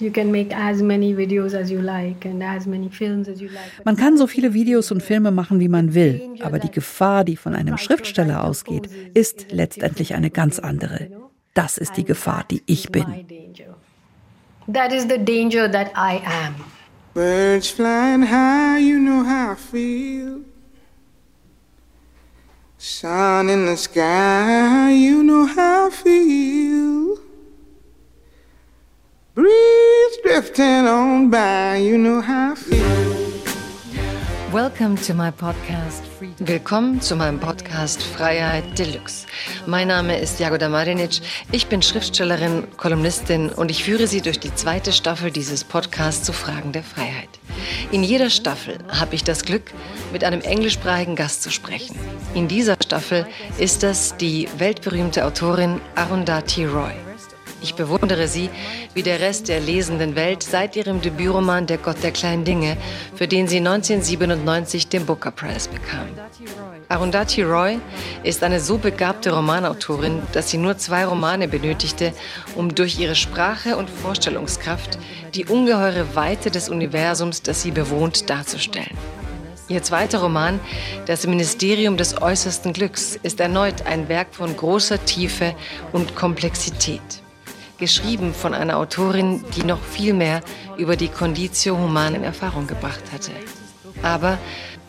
Man kann so viele Videos und Filme machen, wie man will, aber die Gefahr, die von einem Schriftsteller ausgeht, ist letztendlich eine ganz andere. Das ist die Gefahr, die ich bin. That is the danger that I am. Birds flying high, you know how I feel. Sun in the sky, you know how I feel. Breeze drifting on by, you know how I feel. Welcome to my podcast. Willkommen zu meinem Podcast Freiheit Deluxe. Mein Name ist Jagoda Marinic. Ich bin Schriftstellerin, Kolumnistin und ich führe Sie durch die zweite Staffel dieses Podcasts zu Fragen der Freiheit. In jeder Staffel habe ich das Glück, mit einem englischsprachigen Gast zu sprechen. In dieser Staffel ist das die weltberühmte Autorin Arundhati Roy. Ich bewundere sie wie der Rest der lesenden Welt seit ihrem Debütroman Der Gott der kleinen Dinge, für den sie 1997 den Booker Prize bekam. Arundhati Roy ist eine so begabte Romanautorin, dass sie nur zwei Romane benötigte, um durch ihre Sprache und Vorstellungskraft die ungeheure Weite des Universums, das sie bewohnt, darzustellen. Ihr zweiter Roman, Das Ministerium des äußersten Glücks, ist erneut ein Werk von großer Tiefe und Komplexität geschrieben von einer Autorin, die noch viel mehr über die Conditio Humana in Erfahrung gebracht hatte. Aber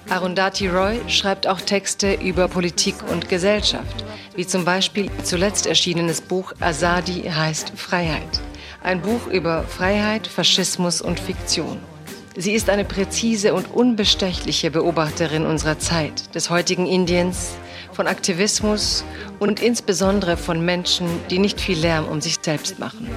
Arundhati Roy schreibt auch Texte über Politik und Gesellschaft, wie zum Beispiel zuletzt erschienenes Buch Azadi heißt Freiheit. Ein Buch über Freiheit, Faschismus und Fiktion. Sie ist eine präzise und unbestechliche Beobachterin unserer Zeit, des heutigen Indiens, von Aktivismus und insbesondere von Menschen, die nicht viel Lärm um sich selbst machen.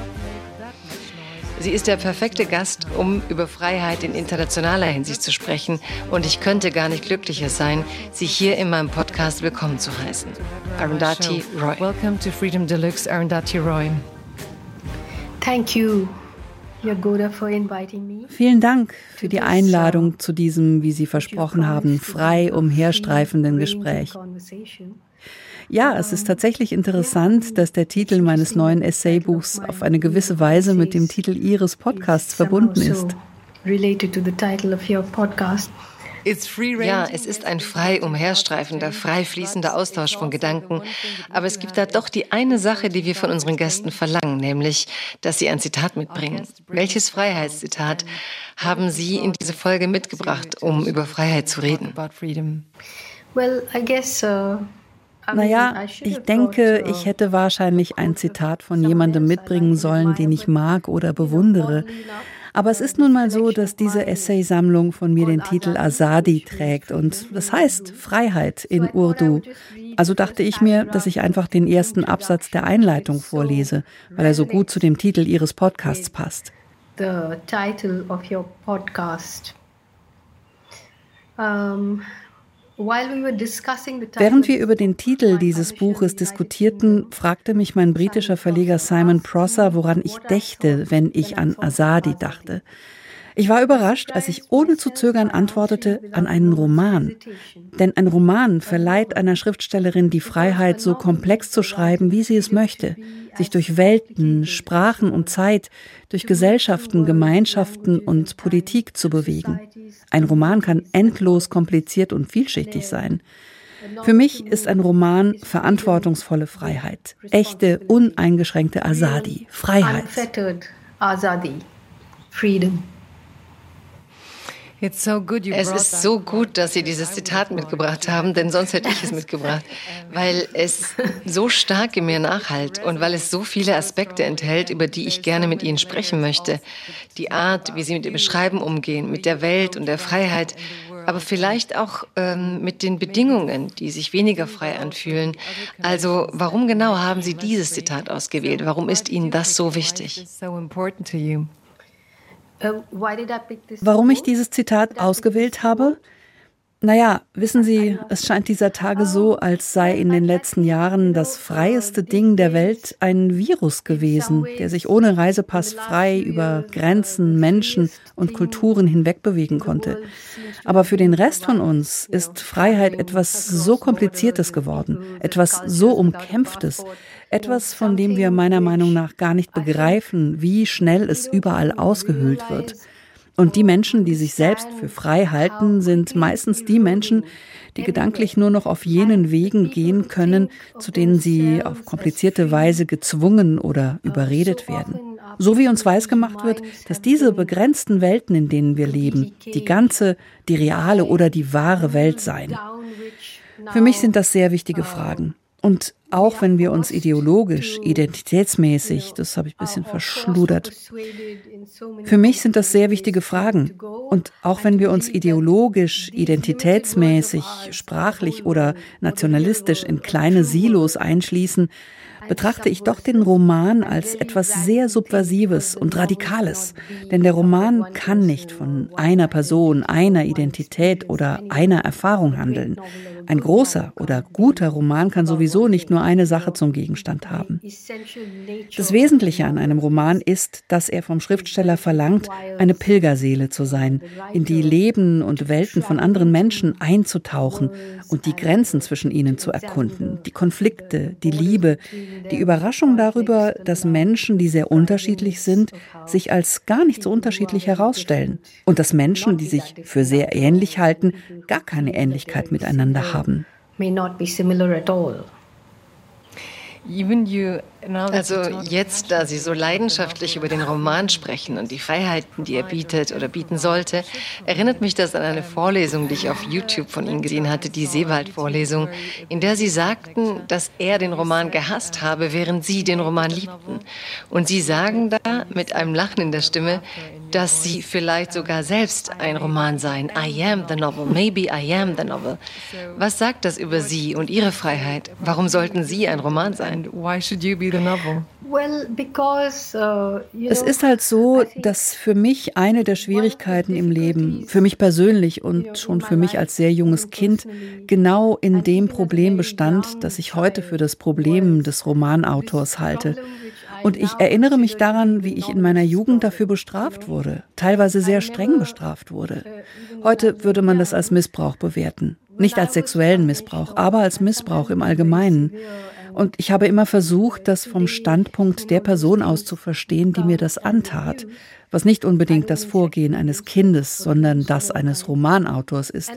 Sie ist der perfekte Gast, um über Freiheit in internationaler Hinsicht zu sprechen. Und ich könnte gar nicht glücklicher sein, Sie hier in meinem Podcast willkommen zu heißen. Arundhati Roy. Welcome to Freedom Deluxe, Arundhati Roy. Thank you. Vielen Dank für die Einladung zu diesem, wie Sie versprochen haben, frei umherstreifenden Gespräch. Ja, es ist tatsächlich interessant, dass der Titel meines neuen Essaybuchs auf eine gewisse Weise mit dem Titel Ihres Podcasts verbunden ist. Ja, es ist ein frei umherstreifender, frei fließender Austausch von Gedanken. Aber es gibt da doch die eine Sache, die wir von unseren Gästen verlangen, nämlich, dass sie ein Zitat mitbringen. Welches Freiheitszitat haben Sie in diese Folge mitgebracht, um über Freiheit zu reden? Well, I guess, uh naja, ich denke, ich hätte wahrscheinlich ein Zitat von jemandem mitbringen sollen, den ich mag oder bewundere. Aber es ist nun mal so, dass diese Essaysammlung von mir den Titel Azadi trägt und das heißt Freiheit in Urdu. Also dachte ich mir, dass ich einfach den ersten Absatz der Einleitung vorlese, weil er so gut zu dem Titel Ihres Podcasts passt. The title of your podcast. Um, Während wir über den Titel dieses Buches diskutierten, fragte mich mein britischer Verleger Simon Prosser, woran ich dächte, wenn ich an Azadi dachte. Ich war überrascht, als ich ohne zu zögern antwortete an einen Roman. Denn ein Roman verleiht einer Schriftstellerin die Freiheit, so komplex zu schreiben, wie sie es möchte, sich durch Welten, Sprachen und Zeit, durch Gesellschaften, Gemeinschaften und Politik zu bewegen. Ein Roman kann endlos kompliziert und vielschichtig sein. Für mich ist ein Roman verantwortungsvolle Freiheit, echte, uneingeschränkte Asadi, Freiheit. Azadi, freedom. Es ist so gut, dass Sie dieses Zitat mitgebracht haben, denn sonst hätte ich es mitgebracht, weil es so stark in mir nachhalt und weil es so viele Aspekte enthält, über die ich gerne mit Ihnen sprechen möchte. Die Art, wie Sie mit dem Beschreiben umgehen, mit der Welt und der Freiheit, aber vielleicht auch ähm, mit den Bedingungen, die sich weniger frei anfühlen. Also warum genau haben Sie dieses Zitat ausgewählt? Warum ist Ihnen das so wichtig? Äh, Warum ich dieses Zitat ausgewählt habe? Naja, wissen Sie, es scheint dieser Tage so, als sei in den letzten Jahren das freieste Ding der Welt ein Virus gewesen, der sich ohne Reisepass frei über Grenzen, Menschen und Kulturen hinweg bewegen konnte. Aber für den Rest von uns ist Freiheit etwas so Kompliziertes geworden, etwas so Umkämpftes, Etwas, von dem wir meiner Meinung nach gar nicht begreifen, wie schnell es überall ausgehöhlt wird. Und die Menschen, die sich selbst für frei halten, sind meistens die Menschen, die gedanklich nur noch auf jenen Wegen gehen können, zu denen sie auf komplizierte Weise gezwungen oder überredet werden. So wie uns weisgemacht wird, dass diese begrenzten Welten, in denen wir leben, die ganze, die reale oder die wahre Welt seien. Für mich sind das sehr wichtige Fragen. Und auch wenn wir uns ideologisch, identitätsmäßig, das habe ich ein bisschen verschludert, für mich sind das sehr wichtige Fragen. Und auch wenn wir uns ideologisch, identitätsmäßig, sprachlich oder nationalistisch in kleine Silos einschließen, betrachte ich doch den Roman als etwas sehr Subversives und Radikales. Denn der Roman kann nicht von einer Person, einer Identität oder einer Erfahrung handeln. Ein großer oder guter Roman kann sowieso nicht nur eine Sache zum Gegenstand haben. Das Wesentliche an einem Roman ist, dass er vom Schriftsteller verlangt, eine Pilgerseele zu sein, in die Leben und Welten von anderen Menschen einzutauchen und die Grenzen zwischen ihnen zu erkunden, die Konflikte, die Liebe, die Überraschung darüber, dass Menschen, die sehr unterschiedlich sind, sich als gar nicht so unterschiedlich herausstellen und dass Menschen, die sich für sehr ähnlich halten, gar keine Ähnlichkeit miteinander haben. Also jetzt, da Sie so leidenschaftlich über den Roman sprechen und die Freiheiten, die er bietet oder bieten sollte, erinnert mich das an eine Vorlesung, die ich auf YouTube von Ihnen gesehen hatte, die Seewald-Vorlesung, in der Sie sagten, dass er den Roman gehasst habe, während Sie den Roman liebten. Und Sie sagen da mit einem Lachen in der Stimme, dass Sie vielleicht sogar selbst ein Roman seien. I am the novel, maybe I am the novel. Was sagt das über Sie und Ihre Freiheit? Warum sollten Sie ein Roman sein? Why should you be the es ist halt so, dass für mich eine der Schwierigkeiten im Leben, für mich persönlich und schon für mich als sehr junges Kind, genau in dem Problem bestand, das ich heute für das Problem des Romanautors halte. Und ich erinnere mich daran, wie ich in meiner Jugend dafür bestraft wurde, teilweise sehr streng bestraft wurde. Heute würde man das als Missbrauch bewerten. Nicht als sexuellen Missbrauch, aber als Missbrauch im Allgemeinen. Und ich habe immer versucht, das vom Standpunkt der Person aus zu verstehen, die mir das antat was nicht unbedingt das Vorgehen eines Kindes, sondern das eines Romanautors ist,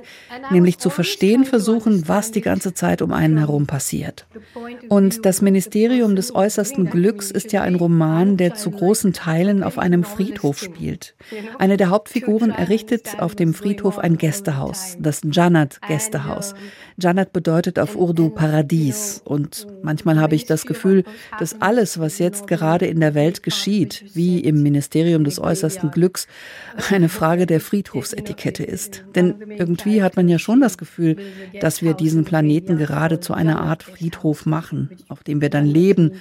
nämlich zu verstehen versuchen, was die ganze Zeit um einen herum passiert. Und das Ministerium des äußersten Glücks ist ja ein Roman, der zu großen Teilen auf einem Friedhof spielt. Eine der Hauptfiguren errichtet auf dem Friedhof ein Gästehaus, das Janat Gästehaus. Janat bedeutet auf Urdu Paradies. Und manchmal habe ich das Gefühl, dass alles, was jetzt gerade in der Welt geschieht, wie im Ministerium des äußersten Glücks eine Frage der Friedhofsetikette ist. Denn irgendwie hat man ja schon das Gefühl, dass wir diesen Planeten gerade zu einer Art Friedhof machen, auf dem wir dann leben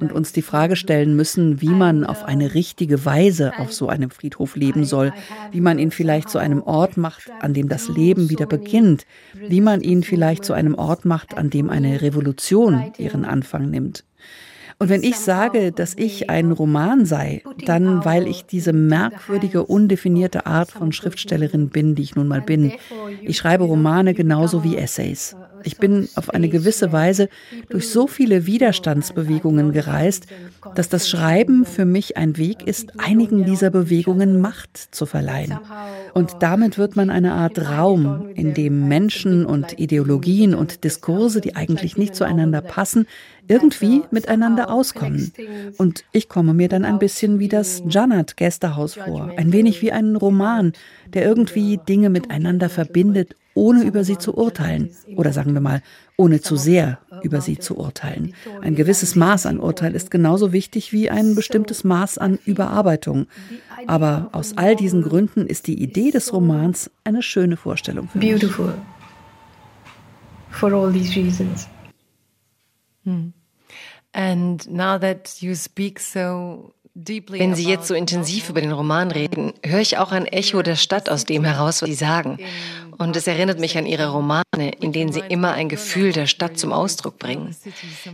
und uns die Frage stellen müssen, wie man auf eine richtige Weise auf so einem Friedhof leben soll, wie man ihn vielleicht zu einem Ort macht, an dem das Leben wieder beginnt, wie man ihn vielleicht zu einem Ort macht, an dem eine Revolution ihren Anfang nimmt. Und wenn ich sage, dass ich ein Roman sei, dann weil ich diese merkwürdige, undefinierte Art von Schriftstellerin bin, die ich nun mal bin. Ich schreibe Romane genauso wie Essays. Ich bin auf eine gewisse Weise durch so viele Widerstandsbewegungen gereist, dass das Schreiben für mich ein Weg ist, einigen dieser Bewegungen Macht zu verleihen. Und damit wird man eine Art Raum, in dem Menschen und Ideologien und Diskurse, die eigentlich nicht zueinander passen, irgendwie miteinander auskommen. Und ich komme mir dann ein bisschen wie das Janat Gästehaus vor, ein wenig wie ein Roman, der irgendwie Dinge miteinander verbindet, ohne über sie zu urteilen. Oder sagen wir mal, ohne zu sehr über sie zu urteilen. Ein gewisses Maß an Urteil ist genauso wichtig wie ein bestimmtes Maß an Überarbeitung. Aber aus all diesen Gründen ist die Idee des Romans eine schöne Vorstellung für mich. Beautiful. For all these reasons. Hm. And now that you speak so wenn Sie jetzt so intensiv über den Roman reden, höre ich auch ein Echo der Stadt aus dem heraus, was Sie sagen. und es erinnert mich an ihre Romane, in denen sie immer ein Gefühl der Stadt zum Ausdruck bringen.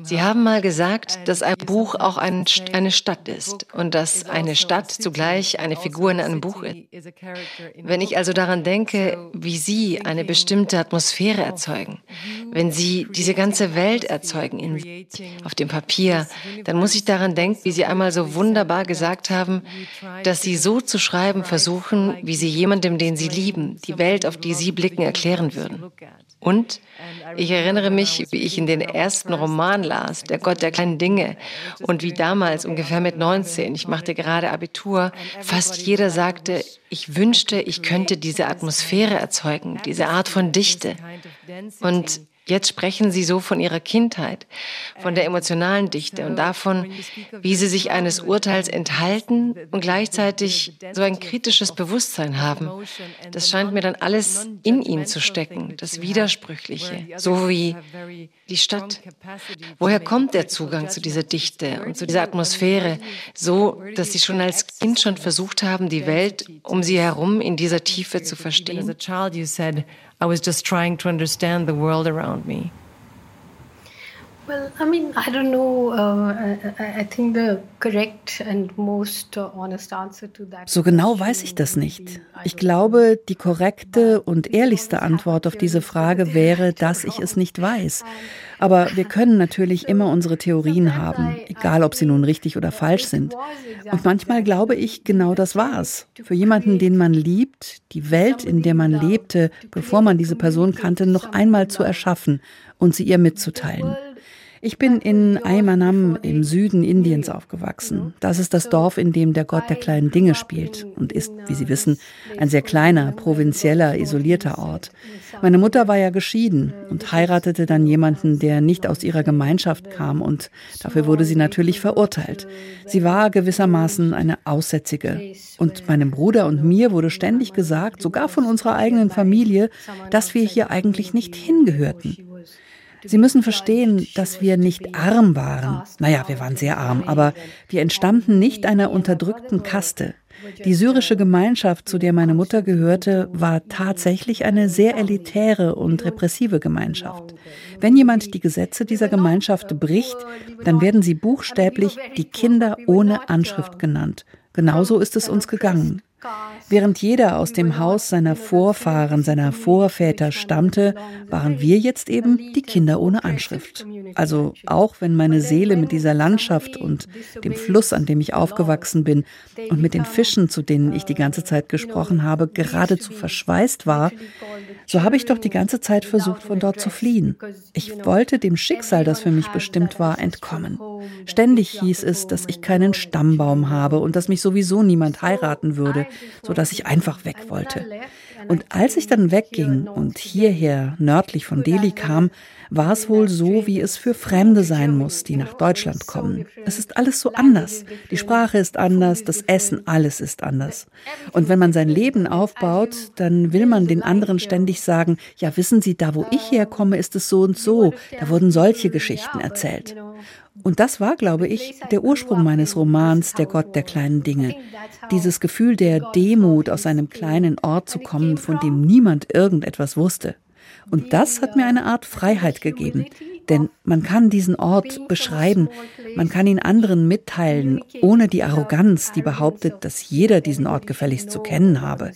Sie haben mal gesagt, dass ein Buch auch ein, eine Stadt ist und dass eine Stadt zugleich eine Figur in einem Buch ist. Wenn ich also daran denke, wie Sie eine bestimmte Atmosphäre erzeugen, wenn Sie diese ganze Welt erzeugen in, auf dem Papier, dann muss ich daran denken, wie Sie einmal so wunderbar gesagt haben, dass Sie so zu schreiben versuchen, wie Sie jemandem, den Sie lieben, die Welt, auf die Sie blicken, erklären würden. Und ich erinnere mich, wie ich in den ersten Roman las, Der Gott der kleinen Dinge, und wie damals, ungefähr mit 19, ich machte gerade Abitur, fast jeder sagte, ich wünschte, ich könnte diese Atmosphäre erzeugen, diese Art von Dichte. Und Jetzt sprechen Sie so von Ihrer Kindheit, von der emotionalen Dichte und davon, wie Sie sich eines Urteils enthalten und gleichzeitig so ein kritisches Bewusstsein haben. Das scheint mir dann alles in Ihnen zu stecken, das Widersprüchliche, so wie die Stadt. Woher kommt der Zugang zu dieser Dichte und zu dieser Atmosphäre, so dass Sie schon als Kind schon versucht haben, die Welt um Sie herum in dieser Tiefe zu verstehen? I was just trying to understand the world around me. Well, I mean, I don't know. Uh, I, I think the correct and most honest answer to that. So genau weiß ich das nicht. Ich glaube, die korrekte und ehrlichste Antwort auf diese Frage wäre, dass ich es nicht weiß. Aber wir können natürlich immer unsere Theorien haben, egal ob sie nun richtig oder falsch sind. Und manchmal glaube ich, genau das war's. Für jemanden, den man liebt, die Welt, in der man lebte, bevor man diese Person kannte, noch einmal zu erschaffen und sie ihr mitzuteilen. Ich bin in Aymanam im Süden Indiens aufgewachsen. Das ist das Dorf, in dem der Gott der kleinen Dinge spielt und ist, wie Sie wissen, ein sehr kleiner, provinzieller, isolierter Ort. Meine Mutter war ja geschieden und heiratete dann jemanden, der nicht aus ihrer Gemeinschaft kam und dafür wurde sie natürlich verurteilt. Sie war gewissermaßen eine Aussätzige. Und meinem Bruder und mir wurde ständig gesagt, sogar von unserer eigenen Familie, dass wir hier eigentlich nicht hingehörten. Sie müssen verstehen, dass wir nicht arm waren. Naja, wir waren sehr arm, aber wir entstammten nicht einer unterdrückten Kaste. Die syrische Gemeinschaft, zu der meine Mutter gehörte, war tatsächlich eine sehr elitäre und repressive Gemeinschaft. Wenn jemand die Gesetze dieser Gemeinschaft bricht, dann werden sie buchstäblich die Kinder ohne Anschrift genannt. Genauso ist es uns gegangen. Während jeder aus dem Haus seiner Vorfahren, seiner Vorväter stammte, waren wir jetzt eben die Kinder ohne Anschrift. Also auch wenn meine Seele mit dieser Landschaft und dem Fluss, an dem ich aufgewachsen bin, und mit den Fischen, zu denen ich die ganze Zeit gesprochen habe, geradezu verschweißt war, so habe ich doch die ganze Zeit versucht, von dort zu fliehen. Ich wollte dem Schicksal, das für mich bestimmt war, entkommen. Ständig hieß es, dass ich keinen Stammbaum habe und dass mich sowieso niemand heiraten würde, sodass ich einfach weg wollte. Und als ich dann wegging und hierher nördlich von Delhi kam, war es wohl so, wie es für Fremde sein muss, die nach Deutschland kommen. Es ist alles so anders. Die Sprache ist anders, das Essen, alles ist anders. Und wenn man sein Leben aufbaut, dann will man den anderen ständig sagen, ja, wissen Sie, da wo ich herkomme, ist es so und so. Da wurden solche Geschichten erzählt. Und das war, glaube ich, der Ursprung meines Romans Der Gott der kleinen Dinge. Dieses Gefühl der Demut, aus einem kleinen Ort zu kommen, von dem niemand irgendetwas wusste. Und das hat mir eine Art Freiheit gegeben, denn man kann diesen Ort beschreiben, man kann ihn anderen mitteilen, ohne die Arroganz, die behauptet, dass jeder diesen Ort gefälligst zu kennen habe.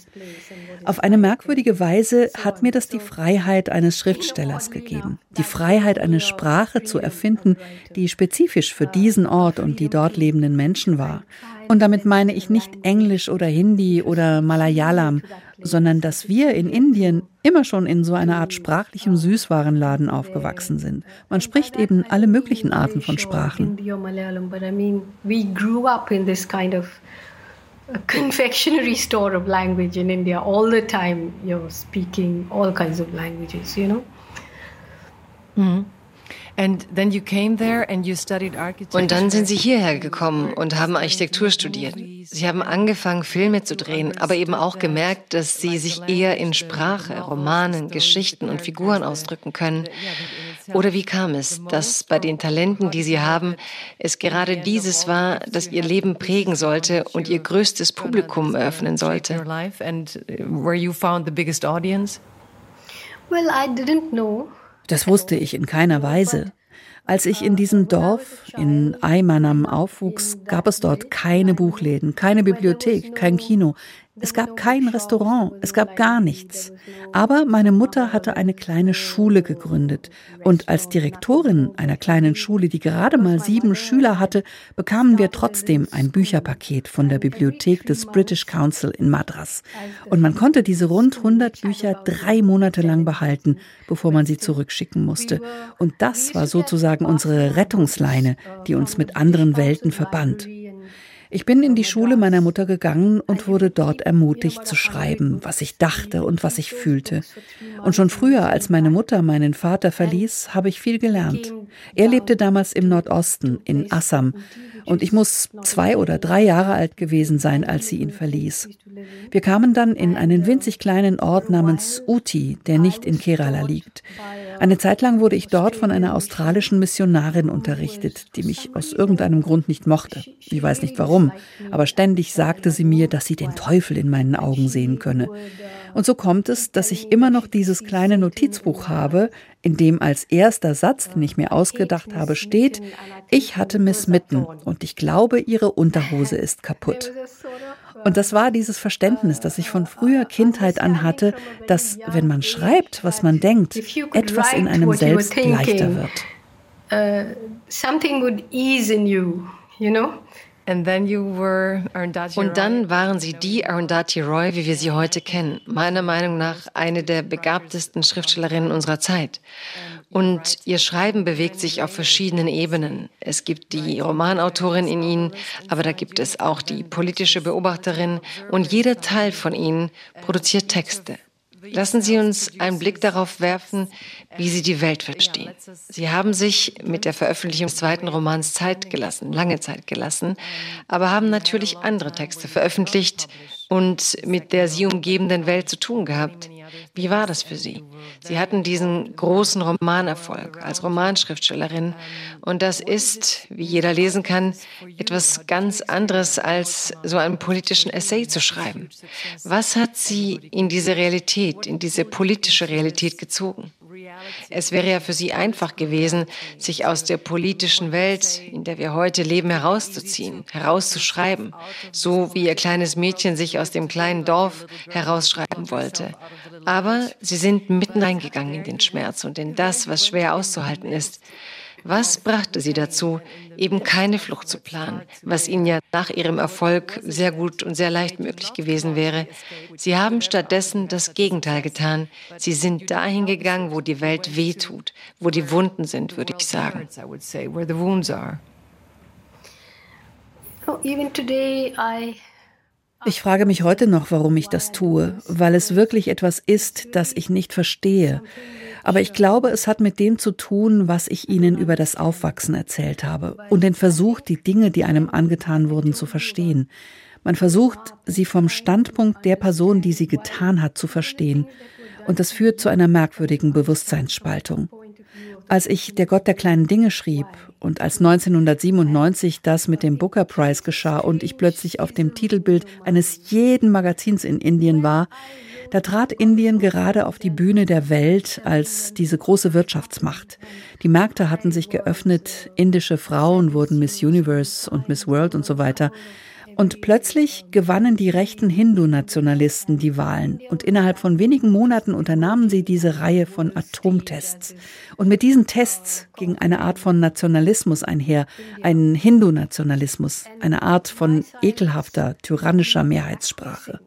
Auf eine merkwürdige Weise hat mir das die Freiheit eines Schriftstellers gegeben, die Freiheit, eine Sprache zu erfinden, die spezifisch für diesen Ort und die dort lebenden Menschen war. Und damit meine ich nicht Englisch oder Hindi oder Malayalam, sondern dass wir in Indien immer schon in so einer Art sprachlichem Süßwarenladen aufgewachsen sind. Man spricht eben alle möglichen Arten von Sprachen. Confectionery store of language in India all the time you're speaking all kinds of languages you know mm. Und dann sind Sie hierher gekommen und haben Architektur studiert. Sie haben angefangen, Filme zu drehen, aber eben auch gemerkt, dass Sie sich eher in Sprache, Romanen, Geschichten und Figuren ausdrücken können. Oder wie kam es, dass bei den Talenten, die Sie haben, es gerade dieses war, das Ihr Leben prägen sollte und Ihr größtes Publikum eröffnen sollte? Das wusste ich in keiner Weise. Als ich in diesem Dorf in Aymanam aufwuchs, gab es dort keine Buchläden, keine Bibliothek, kein Kino. Es gab kein Restaurant, es gab gar nichts. Aber meine Mutter hatte eine kleine Schule gegründet. Und als Direktorin einer kleinen Schule, die gerade mal sieben Schüler hatte, bekamen wir trotzdem ein Bücherpaket von der Bibliothek des British Council in Madras. Und man konnte diese rund 100 Bücher drei Monate lang behalten, bevor man sie zurückschicken musste. Und das war sozusagen unsere Rettungsleine, die uns mit anderen Welten verband. Ich bin in die Schule meiner Mutter gegangen und wurde dort ermutigt zu schreiben, was ich dachte und was ich fühlte. Und schon früher, als meine Mutter meinen Vater verließ, habe ich viel gelernt. Er lebte damals im Nordosten, in Assam, und ich muss zwei oder drei Jahre alt gewesen sein, als sie ihn verließ. Wir kamen dann in einen winzig kleinen Ort namens Uti, der nicht in Kerala liegt. Eine Zeit lang wurde ich dort von einer australischen Missionarin unterrichtet, die mich aus irgendeinem Grund nicht mochte. Ich weiß nicht warum, aber ständig sagte sie mir, dass sie den Teufel in meinen Augen sehen könne. Und so kommt es, dass ich immer noch dieses kleine Notizbuch habe, in dem als erster Satz, den ich mir ausgedacht habe, steht, ich hatte Miss Mitten und ich glaube, ihre Unterhose ist kaputt. Und das war dieses Verständnis, das ich von früher Kindheit an hatte, dass wenn man schreibt, was man denkt, etwas in einem selbst leichter wird. Uh, something would ease in you, you know? Und dann waren Sie die Arundhati Roy, wie wir sie heute kennen. Meiner Meinung nach eine der begabtesten Schriftstellerinnen unserer Zeit. Und Ihr Schreiben bewegt sich auf verschiedenen Ebenen. Es gibt die Romanautorin in Ihnen, aber da gibt es auch die politische Beobachterin und jeder Teil von Ihnen produziert Texte. Lassen Sie uns einen Blick darauf werfen, wie Sie die Welt verstehen. Sie haben sich mit der Veröffentlichung des zweiten Romans Zeit gelassen, lange Zeit gelassen, aber haben natürlich andere Texte veröffentlicht und mit der Sie umgebenden Welt zu tun gehabt. Wie war das für Sie? Sie hatten diesen großen Romanerfolg als Romanschriftstellerin und das ist, wie jeder lesen kann, etwas ganz anderes als so einen politischen Essay zu schreiben. Was hat Sie in diese Realität, in diese politische Realität gezogen? Es wäre ja für sie einfach gewesen, sich aus der politischen Welt, in der wir heute leben, herauszuziehen, herauszuschreiben, so wie ihr kleines Mädchen sich aus dem kleinen Dorf herausschreiben wollte. Aber sie sind mitten reingegangen in den Schmerz und in das, was schwer auszuhalten ist. Was brachte sie dazu, eben keine Flucht zu planen, was ihnen ja nach ihrem Erfolg sehr gut und sehr leicht möglich gewesen wäre? Sie haben stattdessen das Gegenteil getan. Sie sind dahin gegangen, wo die Welt wehtut, wo die Wunden sind, würde ich sagen. Ich frage mich heute noch, warum ich das tue, weil es wirklich etwas ist, das ich nicht verstehe. Aber ich glaube, es hat mit dem zu tun, was ich Ihnen über das Aufwachsen erzählt habe und den Versuch, die Dinge, die einem angetan wurden, zu verstehen. Man versucht, sie vom Standpunkt der Person, die sie getan hat, zu verstehen. Und das führt zu einer merkwürdigen Bewusstseinsspaltung. Als ich Der Gott der kleinen Dinge schrieb und als 1997 das mit dem Booker Prize geschah und ich plötzlich auf dem Titelbild eines jeden Magazins in Indien war, da trat Indien gerade auf die Bühne der Welt als diese große Wirtschaftsmacht. Die Märkte hatten sich geöffnet, indische Frauen wurden Miss Universe und Miss World und so weiter. Und plötzlich gewannen die rechten Hindu-Nationalisten die Wahlen. Und innerhalb von wenigen Monaten unternahmen sie diese Reihe von Atomtests. Und mit diesen Tests ging eine Art von Nationalismus einher, ein Hindu-Nationalismus, eine Art von ekelhafter, tyrannischer Mehrheitssprache.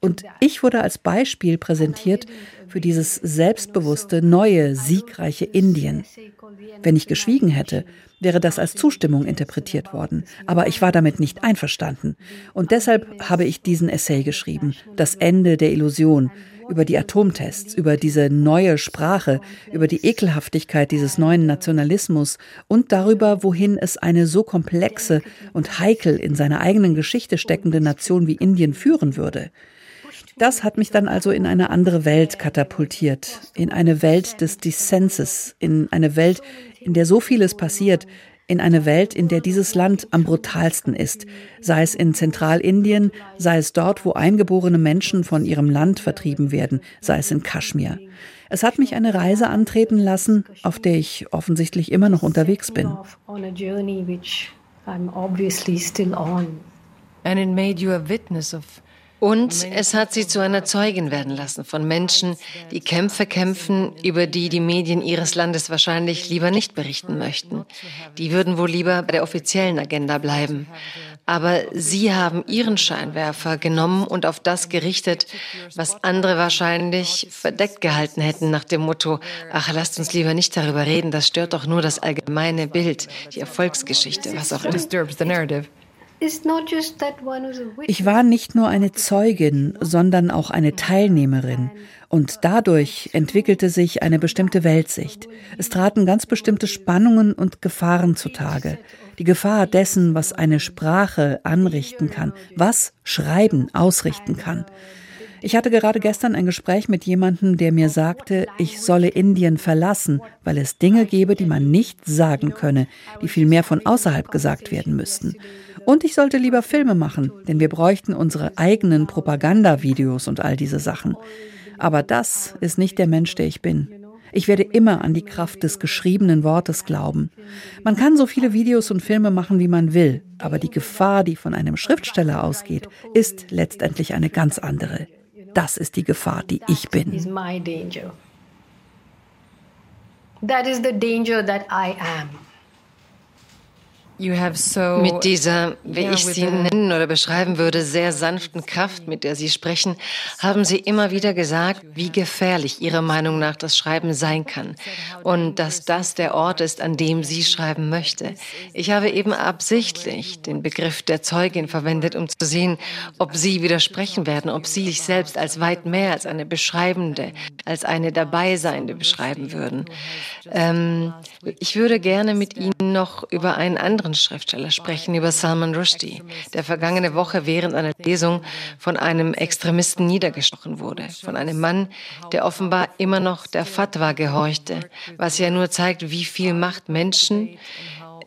Und ich wurde als Beispiel präsentiert für dieses selbstbewusste, neue, siegreiche Indien. Wenn ich geschwiegen hätte, wäre das als Zustimmung interpretiert worden. Aber ich war damit nicht einverstanden. Und deshalb habe ich diesen Essay geschrieben, Das Ende der Illusion, über die Atomtests, über diese neue Sprache, über die Ekelhaftigkeit dieses neuen Nationalismus und darüber, wohin es eine so komplexe und heikel in seiner eigenen Geschichte steckende Nation wie Indien führen würde. Das hat mich dann also in eine andere Welt katapultiert, in eine Welt des Dissenses, in eine Welt, in der so vieles passiert, in eine Welt, in der dieses Land am brutalsten ist, sei es in Zentralindien, sei es dort, wo eingeborene Menschen von ihrem Land vertrieben werden, sei es in Kaschmir. Es hat mich eine Reise antreten lassen, auf der ich offensichtlich immer noch unterwegs bin. And it made you a witness of und es hat sie zu einer Zeugin werden lassen von Menschen, die Kämpfe kämpfen, über die die Medien ihres Landes wahrscheinlich lieber nicht berichten möchten. Die würden wohl lieber bei der offiziellen Agenda bleiben. Aber sie haben ihren Scheinwerfer genommen und auf das gerichtet, was andere wahrscheinlich verdeckt gehalten hätten nach dem Motto, ach, lasst uns lieber nicht darüber reden, das stört doch nur das allgemeine Bild, die Erfolgsgeschichte, was auch immer. Ich war nicht nur eine Zeugin, sondern auch eine Teilnehmerin. Und dadurch entwickelte sich eine bestimmte Weltsicht. Es traten ganz bestimmte Spannungen und Gefahren zutage. Die Gefahr dessen, was eine Sprache anrichten kann, was Schreiben ausrichten kann. Ich hatte gerade gestern ein Gespräch mit jemandem, der mir sagte, ich solle Indien verlassen, weil es Dinge gebe, die man nicht sagen könne, die viel mehr von außerhalb gesagt werden müssten. Und ich sollte lieber Filme machen, denn wir bräuchten unsere eigenen Propagandavideos und all diese Sachen. Aber das ist nicht der Mensch, der ich bin. Ich werde immer an die Kraft des geschriebenen Wortes glauben. Man kann so viele Videos und Filme machen, wie man will, aber die Gefahr, die von einem Schriftsteller ausgeht, ist letztendlich eine ganz andere. Das ist die Gefahr, die ich bin. That is the danger that I am. Mit dieser, wie ich sie nennen oder beschreiben würde, sehr sanften Kraft, mit der Sie sprechen, haben Sie immer wieder gesagt, wie gefährlich Ihrer Meinung nach das Schreiben sein kann und dass das der Ort ist, an dem sie schreiben möchte. Ich habe eben absichtlich den Begriff der Zeugin verwendet, um zu sehen, ob Sie widersprechen werden, ob Sie sich selbst als weit mehr als eine beschreibende, als eine Dabeiseiende beschreiben würden. Ähm, ich würde gerne mit Ihnen noch über einen anderen anderen Schriftsteller sprechen, über Salman Rushdie, der vergangene Woche während einer Lesung von einem Extremisten niedergestochen wurde. Von einem Mann, der offenbar immer noch der Fatwa gehorchte, was ja nur zeigt, wie viel Macht Menschen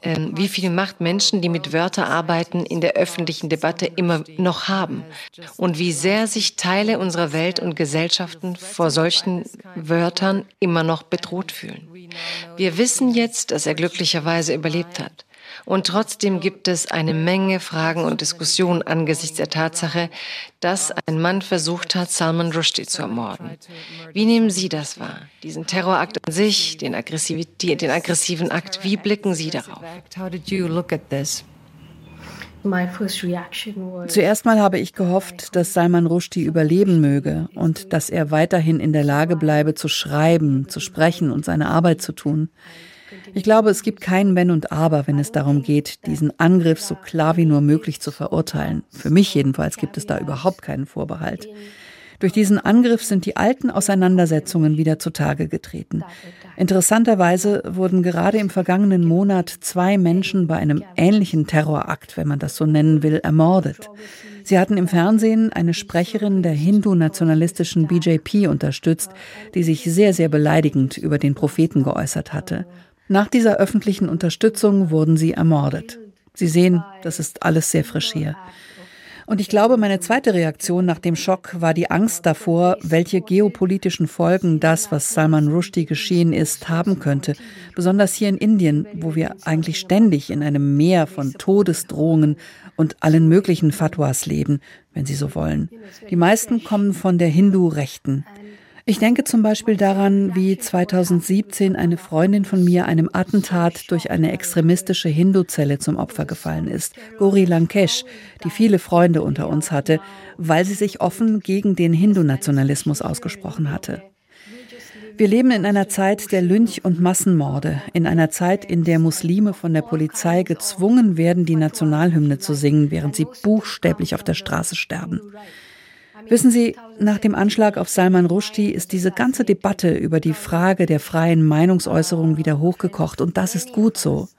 ähm, wie viel Macht Menschen, die mit Wörtern arbeiten, in der öffentlichen Debatte immer noch haben und wie sehr sich Teile unserer Welt und Gesellschaften vor solchen Wörtern immer noch bedroht fühlen. Wir wissen jetzt, dass er glücklicherweise überlebt hat. Und trotzdem gibt es eine Menge Fragen und Diskussionen angesichts der Tatsache, dass ein Mann versucht hat, Salman Rushdie zu ermorden. Wie nehmen Sie das wahr? Diesen Terrorakt an sich, den, den aggressiven Akt, wie blicken Sie darauf? Zuerst mal habe ich gehofft, dass Salman Rushdie überleben möge und dass er weiterhin in der Lage bleibe, zu schreiben, zu sprechen und seine Arbeit zu tun. Ich glaube, es gibt kein Wenn und Aber, wenn es darum geht, diesen Angriff so klar wie nur möglich zu verurteilen. Für mich jedenfalls gibt es da überhaupt keinen Vorbehalt. Durch diesen Angriff sind die alten Auseinandersetzungen wieder zutage getreten. Interessanterweise wurden gerade im vergangenen Monat zwei Menschen bei einem ähnlichen Terrorakt, wenn man das so nennen will, ermordet. Sie hatten im Fernsehen eine Sprecherin der hindu-nationalistischen BJP unterstützt, die sich sehr, sehr beleidigend über den Propheten geäußert hatte. Nach dieser öffentlichen Unterstützung wurden sie ermordet. Sie sehen, das ist alles sehr frisch hier. Und ich glaube, meine zweite Reaktion nach dem Schock war die Angst davor, welche geopolitischen Folgen das, was Salman Rushdie geschehen ist, haben könnte. Besonders hier in Indien, wo wir eigentlich ständig in einem Meer von Todesdrohungen und allen möglichen Fatwas leben, wenn Sie so wollen. Die meisten kommen von der Hindu-Rechten. Ich denke zum Beispiel daran, wie 2017 eine Freundin von mir einem Attentat durch eine extremistische Hindu-Zelle zum Opfer gefallen ist, Gori Lankesh, die viele Freunde unter uns hatte, weil sie sich offen gegen den Hindu-Nationalismus ausgesprochen hatte. Wir leben in einer Zeit der Lynch- und Massenmorde, in einer Zeit, in der Muslime von der Polizei gezwungen werden, die Nationalhymne zu singen, während sie buchstäblich auf der Straße sterben. Wissen Sie, nach dem Anschlag auf Salman Rushdie ist diese ganze Debatte über die Frage der freien Meinungsäußerung wieder hochgekocht und das ist gut so.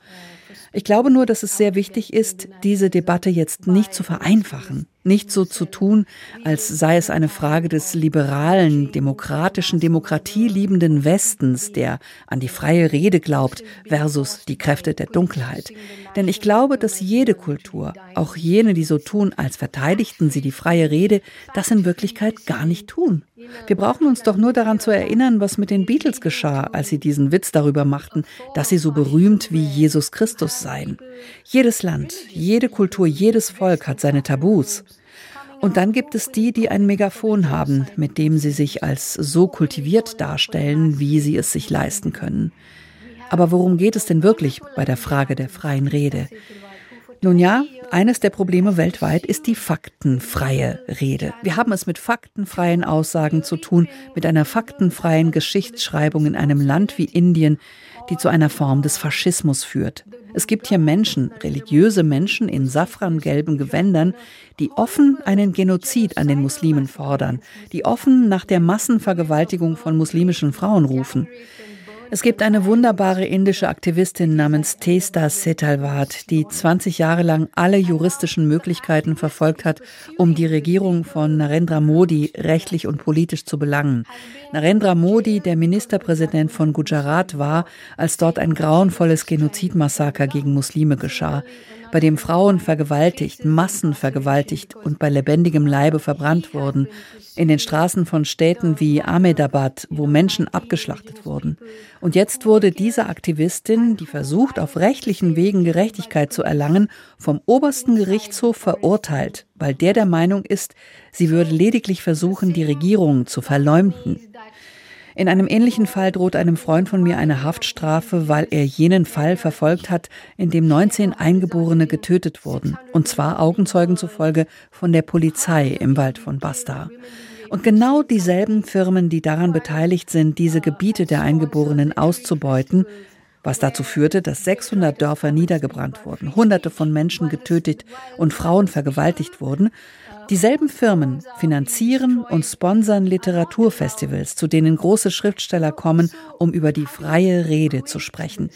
Ich glaube nur, dass es sehr wichtig ist, diese Debatte jetzt nicht zu vereinfachen. Nicht so zu tun, als sei es eine Frage des liberalen, demokratischen, demokratieliebenden Westens, der an die freie Rede glaubt, versus die Kräfte der Dunkelheit. Denn ich glaube, dass jede Kultur, auch jene, die so tun, als verteidigten sie die freie Rede, das in Wirklichkeit gar nicht tun. Wir brauchen uns doch nur daran zu erinnern, was mit den Beatles geschah, als sie diesen Witz darüber machten, dass sie so berühmt wie Jesus Christus seien. Jedes Land, jede Kultur, jedes Volk hat seine Tabus. Und dann gibt es die, die ein Megafon haben, mit dem sie sich als so kultiviert darstellen, wie sie es sich leisten können. Aber worum geht es denn wirklich bei der Frage der freien Rede? Nun ja, eines der Probleme weltweit ist die faktenfreie Rede. Wir haben es mit faktenfreien Aussagen zu tun, mit einer faktenfreien Geschichtsschreibung in einem Land wie Indien, die zu einer Form des Faschismus führt. Es gibt hier Menschen, religiöse Menschen in safrangelben Gewändern, die offen einen Genozid an den Muslimen fordern, die offen nach der Massenvergewaltigung von muslimischen Frauen rufen. Es gibt eine wunderbare indische Aktivistin namens Testa Setalwat, die 20 Jahre lang alle juristischen Möglichkeiten verfolgt hat, um die Regierung von Narendra Modi rechtlich und politisch zu belangen. Narendra Modi, der Ministerpräsident von Gujarat war, als dort ein grauenvolles Genozidmassaker gegen Muslime geschah bei dem Frauen vergewaltigt, Massen vergewaltigt und bei lebendigem Leibe verbrannt wurden, in den Straßen von Städten wie Ahmedabad, wo Menschen abgeschlachtet wurden. Und jetzt wurde diese Aktivistin, die versucht, auf rechtlichen Wegen Gerechtigkeit zu erlangen, vom obersten Gerichtshof verurteilt, weil der der Meinung ist, sie würde lediglich versuchen, die Regierung zu verleumden. In einem ähnlichen Fall droht einem Freund von mir eine Haftstrafe, weil er jenen Fall verfolgt hat, in dem 19 Eingeborene getötet wurden, und zwar Augenzeugen zufolge von der Polizei im Wald von Basta. Und genau dieselben Firmen, die daran beteiligt sind, diese Gebiete der Eingeborenen auszubeuten, was dazu führte, dass 600 Dörfer niedergebrannt wurden, Hunderte von Menschen getötet und Frauen vergewaltigt wurden, Dieselben Firmen finanzieren und sponsern Literaturfestivals, zu denen große Schriftsteller kommen, um über die freie Rede zu sprechen,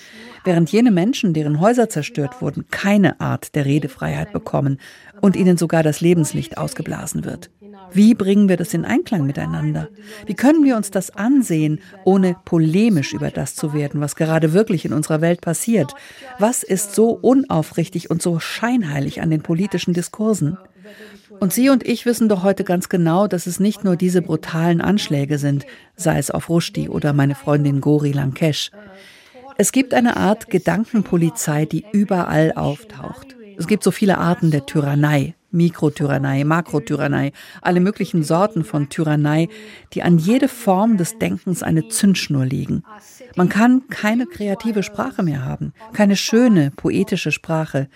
während jene Menschen, deren Häuser zerstört wurden, keine Art der Redefreiheit bekommen und ihnen sogar das Lebenslicht ausgeblasen wird. Wie bringen wir das in Einklang miteinander? Wie können wir uns das ansehen, ohne polemisch über das zu werden, was gerade wirklich in unserer Welt passiert? Was ist so unaufrichtig und so scheinheilig an den politischen Diskursen? Und Sie und ich wissen doch heute ganz genau, dass es nicht nur diese brutalen Anschläge sind, sei es auf Rushdie oder meine Freundin Gori Lankesh. Es gibt eine Art Gedankenpolizei, die überall auftaucht. Es gibt so viele Arten der Tyrannei, Mikrotyrannei, Makrotyrannei, alle möglichen Sorten von Tyrannei, die an jede Form des Denkens eine Zündschnur legen. Man kann keine kreative Sprache mehr haben, keine schöne, poetische Sprache.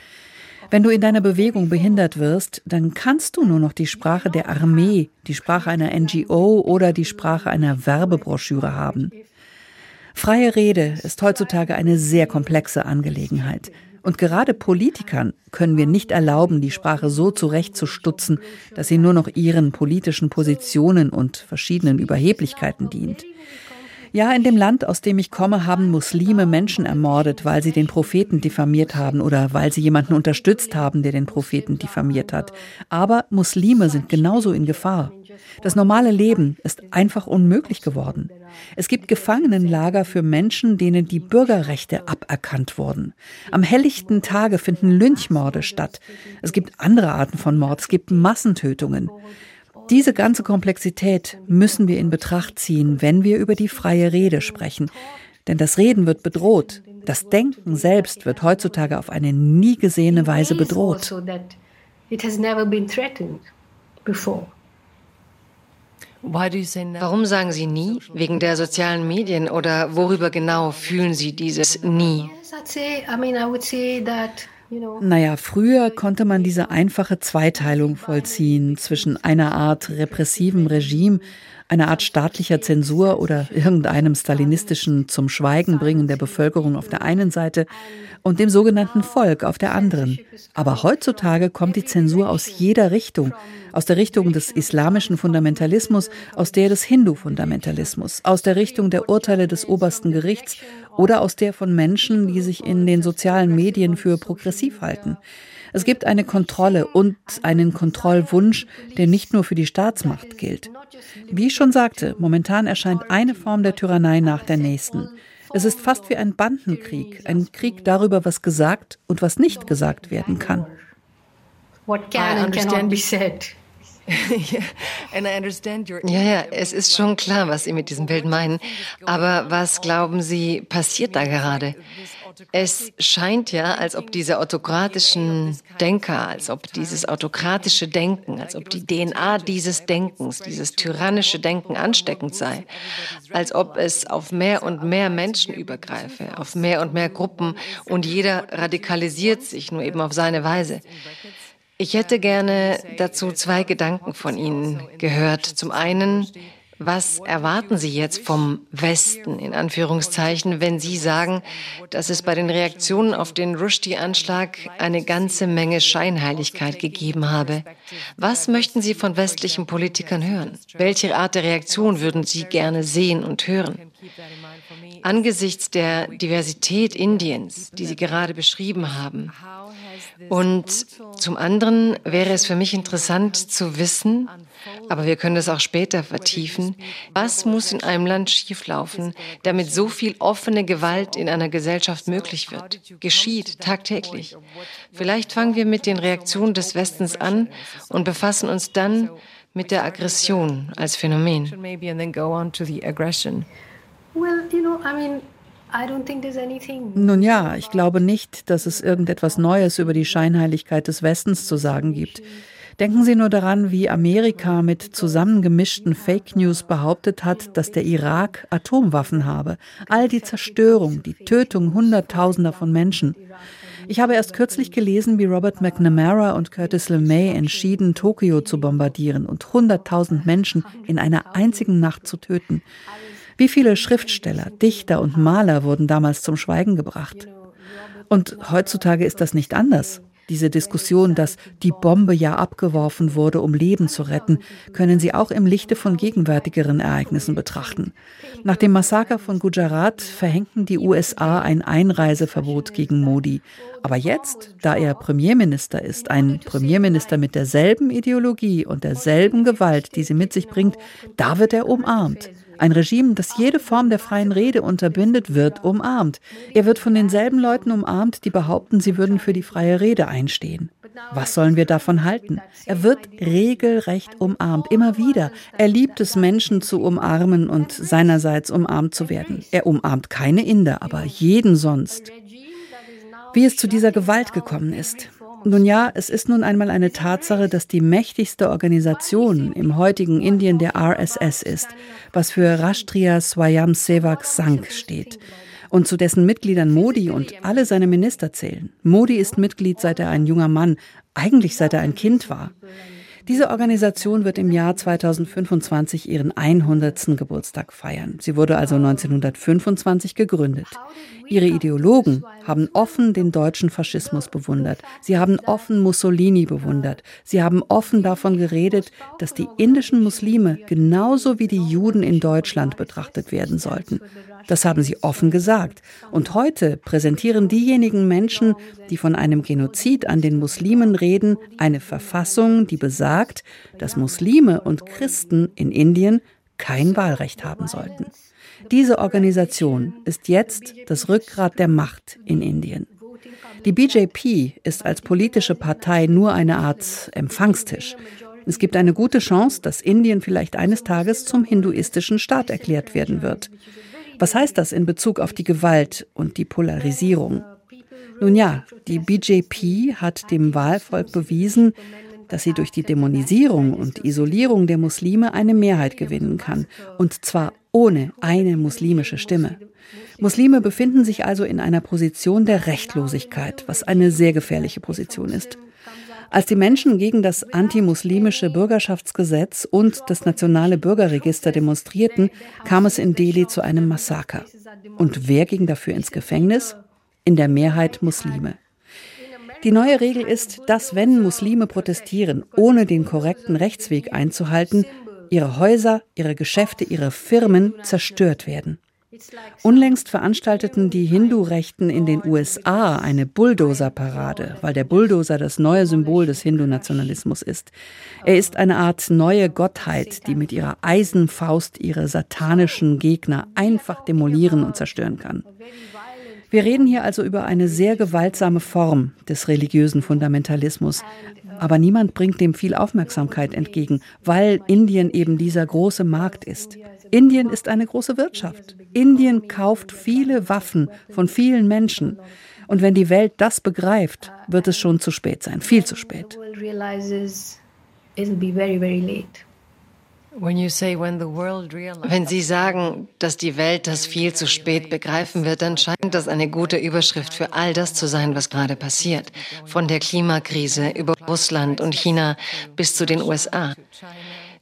Wenn du in deiner Bewegung behindert wirst, dann kannst du nur noch die Sprache der Armee, die Sprache einer NGO oder die Sprache einer Werbebroschüre haben. Freie Rede ist heutzutage eine sehr komplexe Angelegenheit. Und gerade Politikern können wir nicht erlauben, die Sprache so zurechtzustutzen, dass sie nur noch ihren politischen Positionen und verschiedenen Überheblichkeiten dient. Ja, in dem Land, aus dem ich komme, haben Muslime Menschen ermordet, weil sie den Propheten diffamiert haben oder weil sie jemanden unterstützt haben, der den Propheten diffamiert hat. Aber Muslime sind genauso in Gefahr. Das normale Leben ist einfach unmöglich geworden. Es gibt Gefangenenlager für Menschen, denen die Bürgerrechte aberkannt wurden. Am helllichten Tage finden Lynchmorde statt. Es gibt andere Arten von Mord. Es gibt Massentötungen. Diese ganze Komplexität müssen wir in Betracht ziehen, wenn wir über die freie Rede sprechen. Denn das Reden wird bedroht. Das Denken selbst wird heutzutage auf eine nie gesehene Weise bedroht. Warum sagen Sie nie? Wegen der sozialen Medien oder worüber genau fühlen Sie dieses nie? Naja, früher konnte man diese einfache Zweiteilung vollziehen zwischen einer Art repressivem Regime, eine Art staatlicher Zensur oder irgendeinem stalinistischen zum Schweigen bringen der Bevölkerung auf der einen Seite und dem sogenannten Volk auf der anderen. Aber heutzutage kommt die Zensur aus jeder Richtung, aus der Richtung des islamischen Fundamentalismus, aus der des Hindu-Fundamentalismus, aus der Richtung der Urteile des obersten Gerichts oder aus der von Menschen, die sich in den sozialen Medien für progressiv halten. Es gibt eine Kontrolle und einen Kontrollwunsch, der nicht nur für die Staatsmacht gilt. Wie ich schon sagte, momentan erscheint eine Form der Tyrannei nach der nächsten. Es ist fast wie ein Bandenkrieg, ein Krieg darüber, was gesagt und was nicht gesagt werden kann. What can and cannot be said. ja, ja, es ist schon klar, was Sie mit diesem Bild meinen. Aber was glauben Sie, passiert da gerade? Es scheint ja, als ob diese autokratischen Denker, als ob dieses autokratische Denken, als ob die DNA dieses Denkens, dieses tyrannische Denken ansteckend sei, als ob es auf mehr und mehr Menschen übergreife, auf mehr und mehr Gruppen und jeder radikalisiert sich nur eben auf seine Weise. Ich hätte gerne dazu zwei Gedanken von Ihnen gehört. Zum einen, was erwarten Sie jetzt vom Westen, in Anführungszeichen, wenn Sie sagen, dass es bei den Reaktionen auf den Rushdie-Anschlag eine ganze Menge Scheinheiligkeit gegeben habe? Was möchten Sie von westlichen Politikern hören? Welche Art der Reaktion würden Sie gerne sehen und hören? Angesichts der Diversität Indiens, die Sie gerade beschrieben haben, und zum anderen wäre es für mich interessant zu wissen, aber wir können das auch später vertiefen, was muss in einem Land schieflaufen, damit so viel offene Gewalt in einer Gesellschaft möglich wird, geschieht tagtäglich. Vielleicht fangen wir mit den Reaktionen des Westens an und befassen uns dann mit der Aggression als Phänomen. Nun ja, ich glaube nicht, dass es irgendetwas Neues über die Scheinheiligkeit des Westens zu sagen gibt. Denken Sie nur daran, wie Amerika mit zusammengemischten Fake News behauptet hat, dass der Irak Atomwaffen habe. All die Zerstörung, die Tötung Hunderttausender von Menschen. Ich habe erst kürzlich gelesen, wie Robert McNamara und Curtis LeMay entschieden, Tokio zu bombardieren und hunderttausend Menschen in einer einzigen Nacht zu töten. Wie viele Schriftsteller, Dichter und Maler wurden damals zum Schweigen gebracht? Und heutzutage ist das nicht anders. Diese Diskussion, dass die Bombe ja abgeworfen wurde, um Leben zu retten, können Sie auch im Lichte von gegenwärtigeren Ereignissen betrachten. Nach dem Massaker von Gujarat verhängten die USA ein Einreiseverbot gegen Modi. Aber jetzt, da er Premierminister ist, ein Premierminister mit derselben Ideologie und derselben Gewalt, die sie mit sich bringt, da wird er umarmt. Ein Regime, das jede Form der freien Rede unterbindet, wird umarmt. Er wird von denselben Leuten umarmt, die behaupten, sie würden für die freie Rede einstehen. Was sollen wir davon halten? Er wird regelrecht umarmt, immer wieder. Er liebt es, Menschen zu umarmen und seinerseits umarmt zu werden. Er umarmt keine Inder, aber jeden sonst. Wie es zu dieser Gewalt gekommen ist, nun ja, es ist nun einmal eine Tatsache, dass die mächtigste Organisation im heutigen Indien der RSS ist, was für Rashtriya Swayamsevak Sangh steht und zu dessen Mitgliedern Modi und alle seine Minister zählen. Modi ist Mitglied, seit er ein junger Mann, eigentlich seit er ein Kind war. Diese Organisation wird im Jahr 2025 ihren 100. Geburtstag feiern. Sie wurde also 1925 gegründet. Ihre Ideologen haben offen den deutschen Faschismus bewundert. Sie haben offen Mussolini bewundert. Sie haben offen davon geredet, dass die indischen Muslime genauso wie die Juden in Deutschland betrachtet werden sollten. Das haben sie offen gesagt. Und heute präsentieren diejenigen Menschen, die von einem Genozid an den Muslimen reden, eine Verfassung, die besagt, dass Muslime und Christen in Indien kein Wahlrecht haben sollten. Diese Organisation ist jetzt das Rückgrat der Macht in Indien. Die BJP ist als politische Partei nur eine Art Empfangstisch. Es gibt eine gute Chance, dass Indien vielleicht eines Tages zum hinduistischen Staat erklärt werden wird. Was heißt das in Bezug auf die Gewalt und die Polarisierung? Nun ja, die BJP hat dem Wahlvolk bewiesen, dass sie durch die Dämonisierung und Isolierung der Muslime eine Mehrheit gewinnen kann, und zwar ohne eine muslimische Stimme. Muslime befinden sich also in einer Position der Rechtlosigkeit, was eine sehr gefährliche Position ist. Als die Menschen gegen das antimuslimische Bürgerschaftsgesetz und das nationale Bürgerregister demonstrierten, kam es in Delhi zu einem Massaker. Und wer ging dafür ins Gefängnis? In der Mehrheit Muslime. Die neue Regel ist, dass wenn Muslime protestieren, ohne den korrekten Rechtsweg einzuhalten, ihre Häuser, ihre Geschäfte, ihre Firmen zerstört werden. Unlängst veranstalteten die Hindu-Rechten in den USA eine Bulldozer-Parade, weil der Bulldozer das neue Symbol des Hindu-Nationalismus ist. Er ist eine Art neue Gottheit, die mit ihrer Eisenfaust ihre satanischen Gegner einfach demolieren und zerstören kann. Wir reden hier also über eine sehr gewaltsame Form des religiösen Fundamentalismus. Aber niemand bringt dem viel Aufmerksamkeit entgegen, weil Indien eben dieser große Markt ist. Indien ist eine große Wirtschaft. Indien kauft viele Waffen von vielen Menschen. Und wenn die Welt das begreift, wird es schon zu spät sein, viel zu spät. Wenn Sie sagen, dass die Welt das viel zu spät begreifen wird, dann scheint das eine gute Überschrift für all das zu sein, was gerade passiert. Von der Klimakrise über Russland und China bis zu den USA.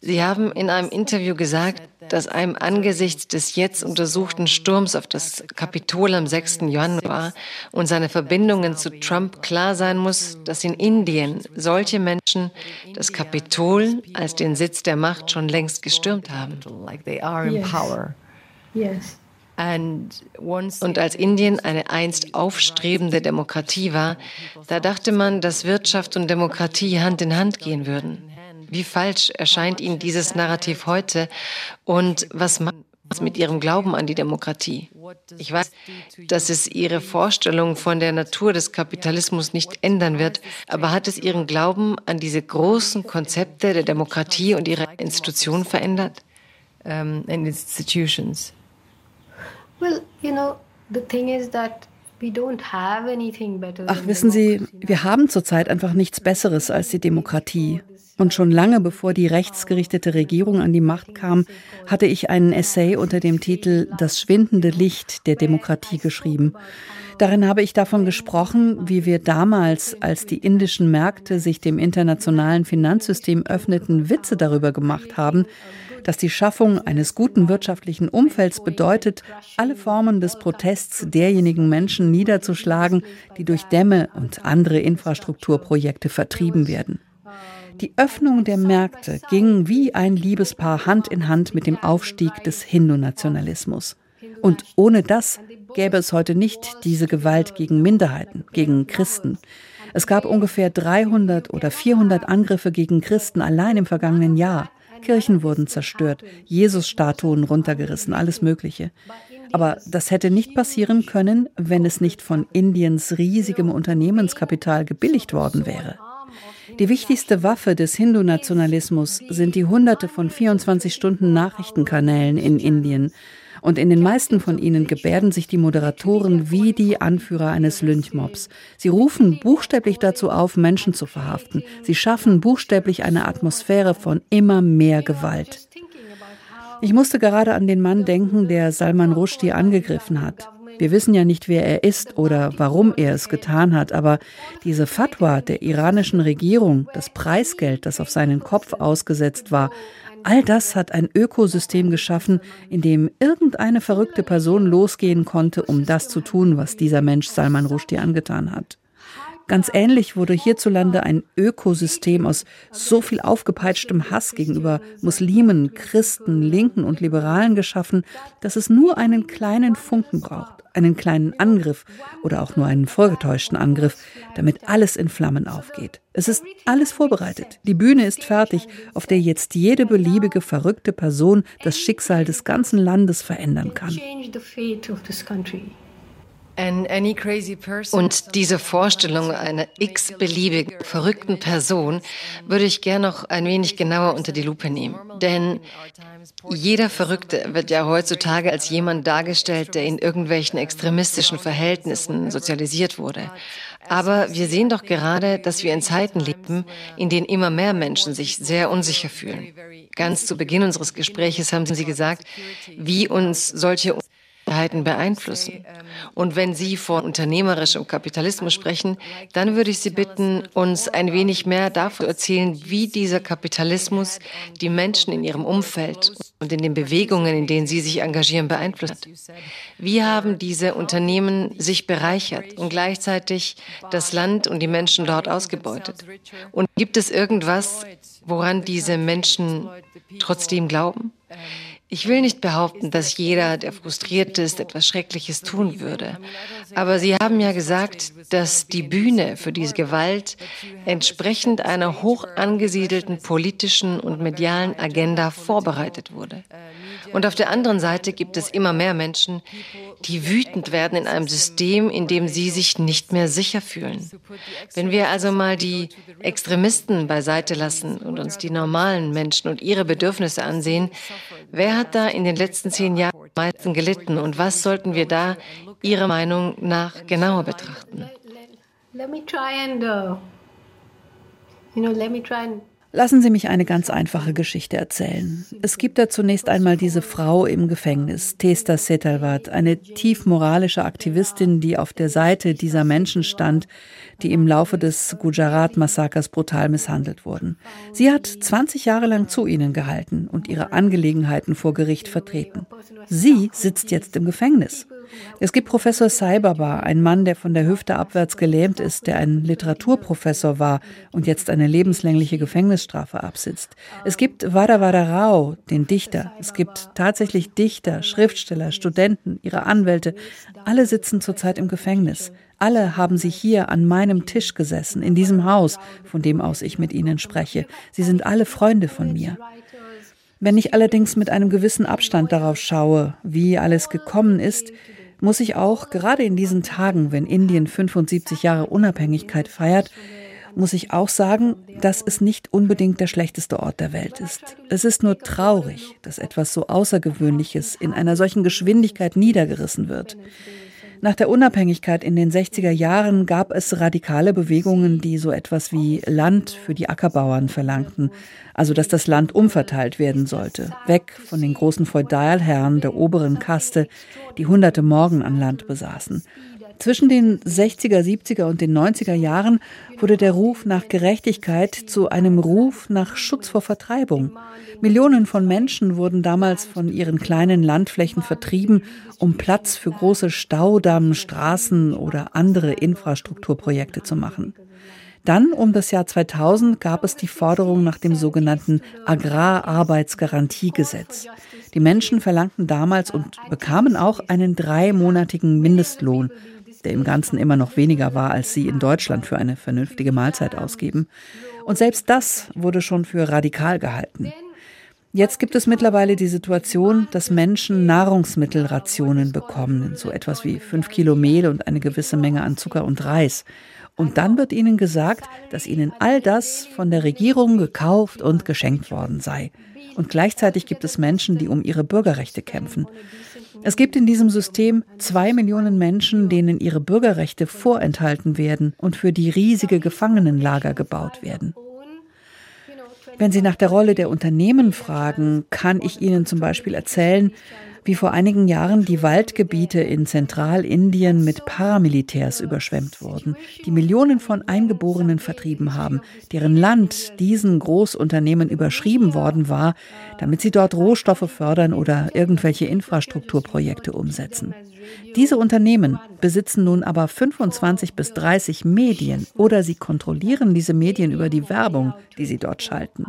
Sie haben in einem Interview gesagt, dass einem angesichts des jetzt untersuchten Sturms auf das Kapitol am 6. Januar und seine Verbindungen zu Trump klar sein muss, dass in Indien solche Menschen das Kapitol als den Sitz der Macht schon längst gestürmt haben. Und als Indien eine einst aufstrebende Demokratie war, da dachte man, dass Wirtschaft und Demokratie Hand in Hand gehen würden. Wie falsch erscheint Ihnen dieses Narrativ heute und was macht es mit Ihrem Glauben an die Demokratie? Ich weiß, dass es Ihre Vorstellung von der Natur des Kapitalismus nicht ändern wird, aber hat es Ihren Glauben an diese großen Konzepte der Demokratie und ihre Institutionen verändert? Um, and institutions. Well, you know, the thing is that Ach, wissen Sie, wir haben zurzeit einfach nichts Besseres als die Demokratie. Und schon lange bevor die rechtsgerichtete Regierung an die Macht kam, hatte ich einen Essay unter dem Titel Das schwindende Licht der Demokratie geschrieben. Darin habe ich davon gesprochen, wie wir damals, als die indischen Märkte sich dem internationalen Finanzsystem öffneten, Witze darüber gemacht haben, dass die Schaffung eines guten wirtschaftlichen Umfelds bedeutet, alle Formen des Protests derjenigen Menschen niederzuschlagen, die durch Dämme und andere Infrastrukturprojekte vertrieben werden. Die Öffnung der Märkte ging wie ein Liebespaar Hand in Hand mit dem Aufstieg des Hindu-Nationalismus. Und ohne das gäbe es heute nicht diese Gewalt gegen Minderheiten, gegen Christen. Es gab ungefähr 300 oder 400 Angriffe gegen Christen allein im vergangenen Jahr. Kirchen wurden zerstört, Jesus-Statuen runtergerissen, alles Mögliche. Aber das hätte nicht passieren können, wenn es nicht von Indiens riesigem Unternehmenskapital gebilligt worden wäre. Die wichtigste Waffe des Hindu-Nationalismus sind die hunderte von 24 Stunden Nachrichtenkanälen in Indien. Und in den meisten von ihnen gebärden sich die Moderatoren wie die Anführer eines Lynchmobs. Sie rufen buchstäblich dazu auf, Menschen zu verhaften. Sie schaffen buchstäblich eine Atmosphäre von immer mehr Gewalt. Ich musste gerade an den Mann denken, der Salman Rushdie angegriffen hat. Wir wissen ja nicht, wer er ist oder warum er es getan hat, aber diese Fatwa der iranischen Regierung, das Preisgeld, das auf seinen Kopf ausgesetzt war, all das hat ein Ökosystem geschaffen, in dem irgendeine verrückte Person losgehen konnte, um das zu tun, was dieser Mensch Salman Rushdie angetan hat. Ganz ähnlich wurde hierzulande ein Ökosystem aus so viel aufgepeitschtem Hass gegenüber Muslimen, Christen, Linken und Liberalen geschaffen, dass es nur einen kleinen Funken braucht, einen kleinen Angriff oder auch nur einen vorgetäuschten Angriff, damit alles in Flammen aufgeht. Es ist alles vorbereitet. Die Bühne ist fertig, auf der jetzt jede beliebige verrückte Person das Schicksal des ganzen Landes verändern kann. Und diese Vorstellung einer x-beliebigen, verrückten Person würde ich gerne noch ein wenig genauer unter die Lupe nehmen. Denn jeder Verrückte wird ja heutzutage als jemand dargestellt, der in irgendwelchen extremistischen Verhältnissen sozialisiert wurde. Aber wir sehen doch gerade, dass wir in Zeiten leben, in denen immer mehr Menschen sich sehr unsicher fühlen. Ganz zu Beginn unseres Gespräches haben Sie gesagt, wie uns solche Freiheiten beeinflussen. Und wenn Sie von unternehmerischem Kapitalismus sprechen, dann würde ich Sie bitten, uns ein wenig mehr davon zu erzählen, wie dieser Kapitalismus die Menschen in ihrem Umfeld und in den Bewegungen, in denen sie sich engagieren, beeinflusst. Wie haben diese Unternehmen sich bereichert und gleichzeitig das Land und die Menschen dort ausgebeutet? Und gibt es irgendwas, woran diese Menschen trotzdem glauben? Ich will nicht behaupten, dass jeder, der frustriert ist, etwas Schreckliches tun würde. Aber Sie haben ja gesagt, dass die Bühne für diese Gewalt entsprechend einer hoch angesiedelten politischen und medialen Agenda vorbereitet wurde. Und auf der anderen Seite gibt es immer mehr Menschen, die wütend werden in einem System, in dem sie sich nicht mehr sicher fühlen. Wenn wir also mal die Extremisten beiseite lassen und uns die normalen Menschen und ihre Bedürfnisse ansehen, wer hat da in den letzten zehn Jahren am meisten gelitten und was sollten wir da Ihrer Meinung nach genauer betrachten? Let me try and, uh, you know, let me try and Lassen Sie mich eine ganz einfache Geschichte erzählen. Es gibt da zunächst einmal diese Frau im Gefängnis, Testa Setalvat, eine tief moralische Aktivistin, die auf der Seite dieser Menschen stand, die im Laufe des Gujarat-Massakers brutal misshandelt wurden. Sie hat 20 Jahre lang zu ihnen gehalten und ihre Angelegenheiten vor Gericht vertreten. Sie sitzt jetzt im Gefängnis. Es gibt Professor Saibaba, ein Mann, der von der Hüfte abwärts gelähmt ist, der ein Literaturprofessor war und jetzt eine lebenslängliche Gefängnisstrafe absitzt. Es gibt Vada Vada Rao, den Dichter. Es gibt tatsächlich Dichter, Schriftsteller, Studenten, ihre Anwälte. Alle sitzen zurzeit im Gefängnis. Alle haben sie hier an meinem Tisch gesessen, in diesem Haus, von dem aus ich mit ihnen spreche. Sie sind alle Freunde von mir. Wenn ich allerdings mit einem gewissen Abstand darauf schaue, wie alles gekommen ist, muss ich auch, gerade in diesen Tagen, wenn Indien 75 Jahre Unabhängigkeit feiert, muss ich auch sagen, dass es nicht unbedingt der schlechteste Ort der Welt ist. Es ist nur traurig, dass etwas so Außergewöhnliches in einer solchen Geschwindigkeit niedergerissen wird. Nach der Unabhängigkeit in den 60er Jahren gab es radikale Bewegungen, die so etwas wie Land für die Ackerbauern verlangten, also dass das Land umverteilt werden sollte, weg von den großen Feudalherren der oberen Kaste, die hunderte Morgen an Land besaßen. Zwischen den 60er, 70er und den 90er Jahren wurde der Ruf nach Gerechtigkeit zu einem Ruf nach Schutz vor Vertreibung. Millionen von Menschen wurden damals von ihren kleinen Landflächen vertrieben, um Platz für große Staudamm, Straßen oder andere Infrastrukturprojekte zu machen. Dann um das Jahr 2000 gab es die Forderung nach dem sogenannten Agrararbeitsgarantiegesetz. Die Menschen verlangten damals und bekamen auch einen dreimonatigen Mindestlohn, der im Ganzen immer noch weniger war, als sie in Deutschland für eine vernünftige Mahlzeit ausgeben. Und selbst das wurde schon für radikal gehalten. Jetzt gibt es mittlerweile die Situation, dass Menschen Nahrungsmittelrationen bekommen, so etwas wie fünf Kilo Mehl und eine gewisse Menge an Zucker und Reis. Und dann wird ihnen gesagt, dass ihnen all das von der Regierung gekauft und geschenkt worden sei. Und gleichzeitig gibt es Menschen, die um ihre Bürgerrechte kämpfen. Es gibt in diesem System zwei Millionen Menschen, denen ihre Bürgerrechte vorenthalten werden und für die riesige Gefangenenlager gebaut werden. Wenn Sie nach der Rolle der Unternehmen fragen, kann ich Ihnen zum Beispiel erzählen, wie vor einigen Jahren die Waldgebiete in Zentralindien mit Paramilitärs überschwemmt wurden, die Millionen von Eingeborenen vertrieben haben, deren Land diesen Großunternehmen überschrieben worden war, damit sie dort Rohstoffe fördern oder irgendwelche Infrastrukturprojekte umsetzen. Diese Unternehmen besitzen nun aber 25 bis 30 Medien oder sie kontrollieren diese Medien über die Werbung, die sie dort schalten.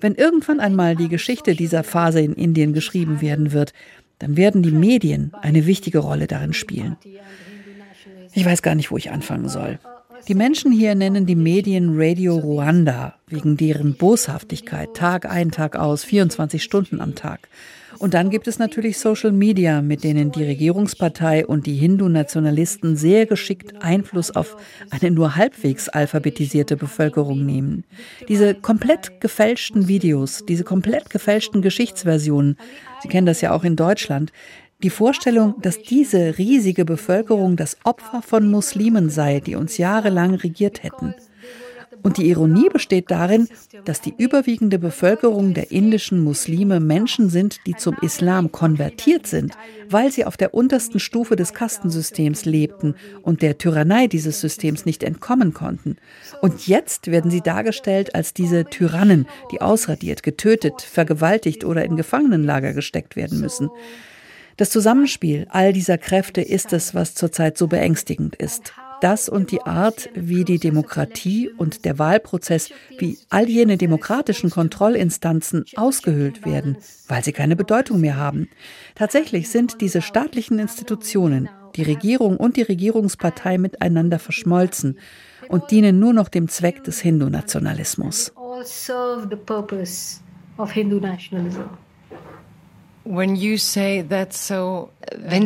Wenn irgendwann einmal die Geschichte dieser Phase in Indien geschrieben werden wird, dann werden die Medien eine wichtige Rolle darin spielen. Ich weiß gar nicht, wo ich anfangen soll. Die Menschen hier nennen die Medien Radio Ruanda wegen deren Boshaftigkeit Tag ein, Tag aus, 24 Stunden am Tag. Und dann gibt es natürlich Social Media, mit denen die Regierungspartei und die Hindu-Nationalisten sehr geschickt Einfluss auf eine nur halbwegs alphabetisierte Bevölkerung nehmen. Diese komplett gefälschten Videos, diese komplett gefälschten Geschichtsversionen, Sie kennen das ja auch in Deutschland, die Vorstellung, dass diese riesige Bevölkerung das Opfer von Muslimen sei, die uns jahrelang regiert hätten. Und die Ironie besteht darin, dass die überwiegende Bevölkerung der indischen Muslime Menschen sind, die zum Islam konvertiert sind, weil sie auf der untersten Stufe des Kastensystems lebten und der Tyrannei dieses Systems nicht entkommen konnten. Und jetzt werden sie dargestellt als diese Tyrannen, die ausradiert, getötet, vergewaltigt oder in Gefangenenlager gesteckt werden müssen. Das Zusammenspiel all dieser Kräfte ist es, was zurzeit so beängstigend ist. Das und die Art, wie die Demokratie und der Wahlprozess, wie all jene demokratischen Kontrollinstanzen ausgehöhlt werden, weil sie keine Bedeutung mehr haben. Tatsächlich sind diese staatlichen Institutionen, die Regierung und die Regierungspartei miteinander verschmolzen und dienen nur noch dem Zweck des Hindu-Nationalismus. Wenn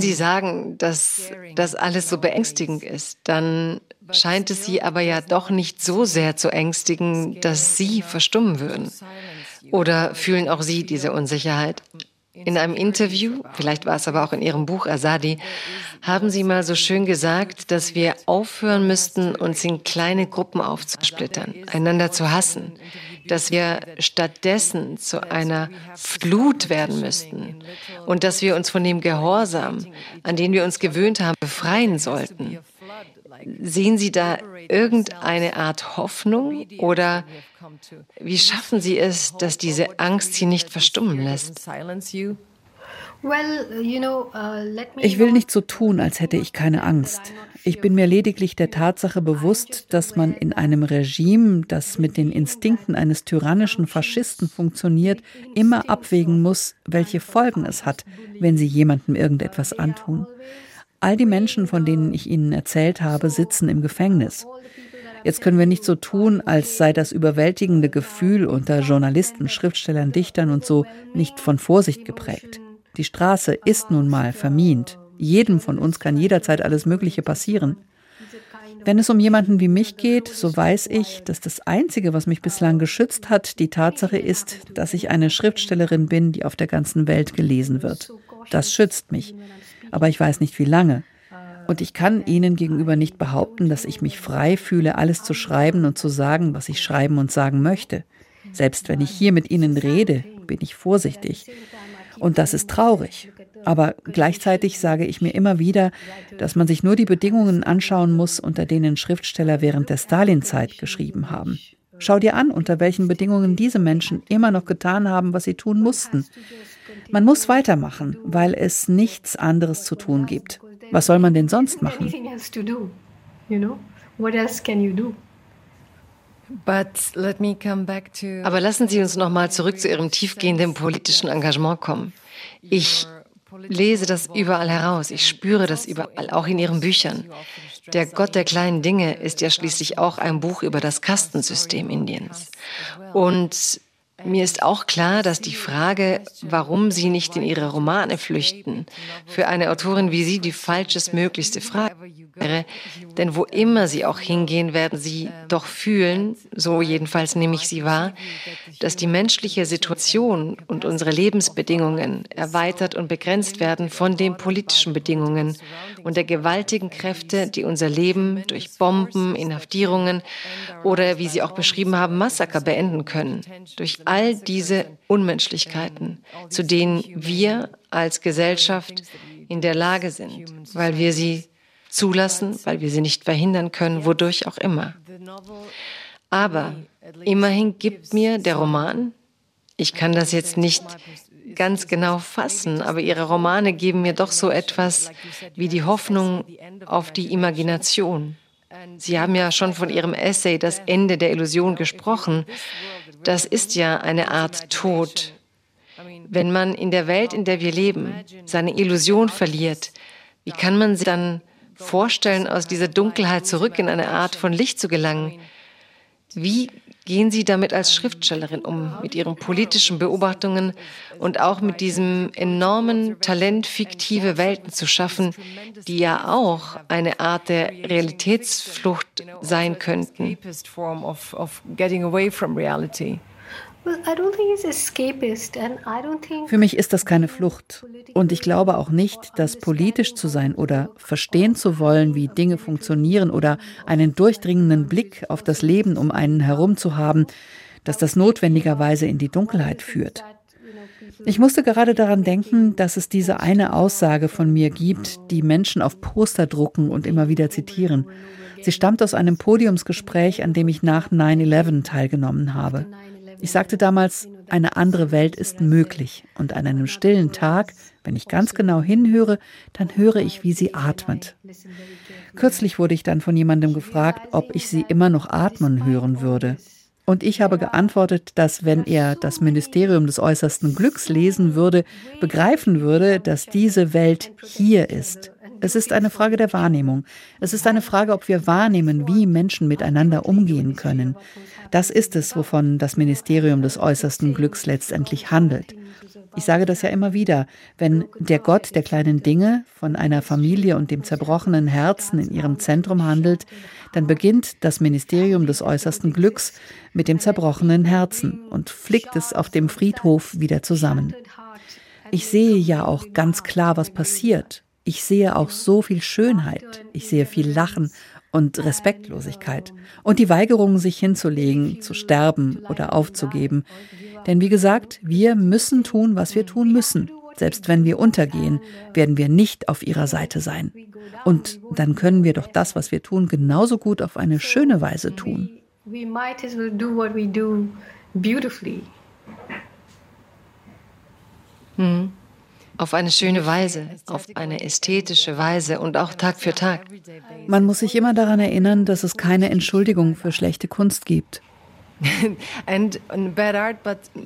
Sie sagen, dass das alles so beängstigend ist, dann scheint es Sie aber ja doch nicht so sehr zu ängstigen, dass Sie verstummen würden. Oder fühlen auch Sie diese Unsicherheit? In einem Interview, vielleicht war es aber auch in Ihrem Buch Asadi, haben Sie mal so schön gesagt, dass wir aufhören müssten, uns in kleine Gruppen aufzusplittern, einander zu hassen, dass wir stattdessen zu einer Flut werden müssten und dass wir uns von dem Gehorsam, an den wir uns gewöhnt haben, befreien sollten. Sehen Sie da irgendeine Art Hoffnung oder wie schaffen Sie es, dass diese Angst Sie nicht verstummen lässt? Ich will nicht so tun, als hätte ich keine Angst. Ich bin mir lediglich der Tatsache bewusst, dass man in einem Regime, das mit den Instinkten eines tyrannischen Faschisten funktioniert, immer abwägen muss, welche Folgen es hat, wenn sie jemandem irgendetwas antun. All die Menschen, von denen ich Ihnen erzählt habe, sitzen im Gefängnis. Jetzt können wir nicht so tun, als sei das überwältigende Gefühl unter Journalisten, Schriftstellern, Dichtern und so nicht von Vorsicht geprägt. Die Straße ist nun mal vermint. Jedem von uns kann jederzeit alles Mögliche passieren. Wenn es um jemanden wie mich geht, so weiß ich, dass das Einzige, was mich bislang geschützt hat, die Tatsache ist, dass ich eine Schriftstellerin bin, die auf der ganzen Welt gelesen wird. Das schützt mich aber ich weiß nicht wie lange. Und ich kann Ihnen gegenüber nicht behaupten, dass ich mich frei fühle, alles zu schreiben und zu sagen, was ich schreiben und sagen möchte. Selbst wenn ich hier mit Ihnen rede, bin ich vorsichtig. Und das ist traurig. Aber gleichzeitig sage ich mir immer wieder, dass man sich nur die Bedingungen anschauen muss, unter denen Schriftsteller während der Stalinzeit geschrieben haben. Schau dir an, unter welchen Bedingungen diese Menschen immer noch getan haben, was sie tun mussten. Man muss weitermachen, weil es nichts anderes zu tun gibt. Was soll man denn sonst machen? Aber lassen Sie uns noch mal zurück zu Ihrem tiefgehenden politischen Engagement kommen. Ich lese das überall heraus, ich spüre das überall, auch in Ihren Büchern. Der Gott der kleinen Dinge ist ja schließlich auch ein Buch über das Kastensystem Indiens. Und mir ist auch klar, dass die Frage, warum Sie nicht in Ihre Romane flüchten, für eine Autorin wie Sie die falschestmöglichste Frage wäre. Denn wo immer Sie auch hingehen, werden Sie doch fühlen, so jedenfalls nehme ich Sie wahr, dass die menschliche Situation und unsere Lebensbedingungen erweitert und begrenzt werden von den politischen Bedingungen und der gewaltigen Kräfte, die unser Leben durch Bomben, Inhaftierungen oder, wie Sie auch beschrieben haben, Massaker beenden können. Durch all diese Unmenschlichkeiten, zu denen wir als Gesellschaft in der Lage sind, weil wir sie zulassen, weil wir sie nicht verhindern können, wodurch auch immer. Aber immerhin gibt mir der Roman, ich kann das jetzt nicht ganz genau fassen, aber ihre Romane geben mir doch so etwas wie die Hoffnung auf die Imagination. Sie haben ja schon von Ihrem Essay Das Ende der Illusion gesprochen. Das ist ja eine Art Tod. Wenn man in der Welt, in der wir leben, seine Illusion verliert, wie kann man sich dann vorstellen, aus dieser Dunkelheit zurück in eine Art von Licht zu gelangen? Wie gehen Sie damit als Schriftstellerin um, mit Ihren politischen Beobachtungen und auch mit diesem enormen Talent, fiktive Welten zu schaffen, die ja auch eine Art der Realitätsflucht sein könnten? Für mich ist das keine Flucht. Und ich glaube auch nicht, dass politisch zu sein oder verstehen zu wollen, wie Dinge funktionieren oder einen durchdringenden Blick auf das Leben um einen herum zu haben, dass das notwendigerweise in die Dunkelheit führt. Ich musste gerade daran denken, dass es diese eine Aussage von mir gibt, die Menschen auf Poster drucken und immer wieder zitieren. Sie stammt aus einem Podiumsgespräch, an dem ich nach 9-11 teilgenommen habe. Ich sagte damals, eine andere Welt ist möglich. Und an einem stillen Tag, wenn ich ganz genau hinhöre, dann höre ich, wie sie atmet. Kürzlich wurde ich dann von jemandem gefragt, ob ich sie immer noch atmen hören würde. Und ich habe geantwortet, dass wenn er das Ministerium des äußersten Glücks lesen würde, begreifen würde, dass diese Welt hier ist. Es ist eine Frage der Wahrnehmung. Es ist eine Frage, ob wir wahrnehmen, wie Menschen miteinander umgehen können. Das ist es, wovon das Ministerium des äußersten Glücks letztendlich handelt. Ich sage das ja immer wieder, wenn der Gott der kleinen Dinge von einer Familie und dem zerbrochenen Herzen in ihrem Zentrum handelt, dann beginnt das Ministerium des äußersten Glücks mit dem zerbrochenen Herzen und flickt es auf dem Friedhof wieder zusammen. Ich sehe ja auch ganz klar, was passiert. Ich sehe auch so viel Schönheit. Ich sehe viel Lachen und Respektlosigkeit und die Weigerung, sich hinzulegen, zu sterben oder aufzugeben. Denn wie gesagt, wir müssen tun, was wir tun müssen. Selbst wenn wir untergehen, werden wir nicht auf ihrer Seite sein. Und dann können wir doch das, was wir tun, genauso gut auf eine schöne Weise tun. We might as well do what we do beautifully. Hm auf eine schöne Weise, auf eine ästhetische Weise und auch Tag für Tag. Man muss sich immer daran erinnern, dass es keine Entschuldigung für schlechte Kunst gibt.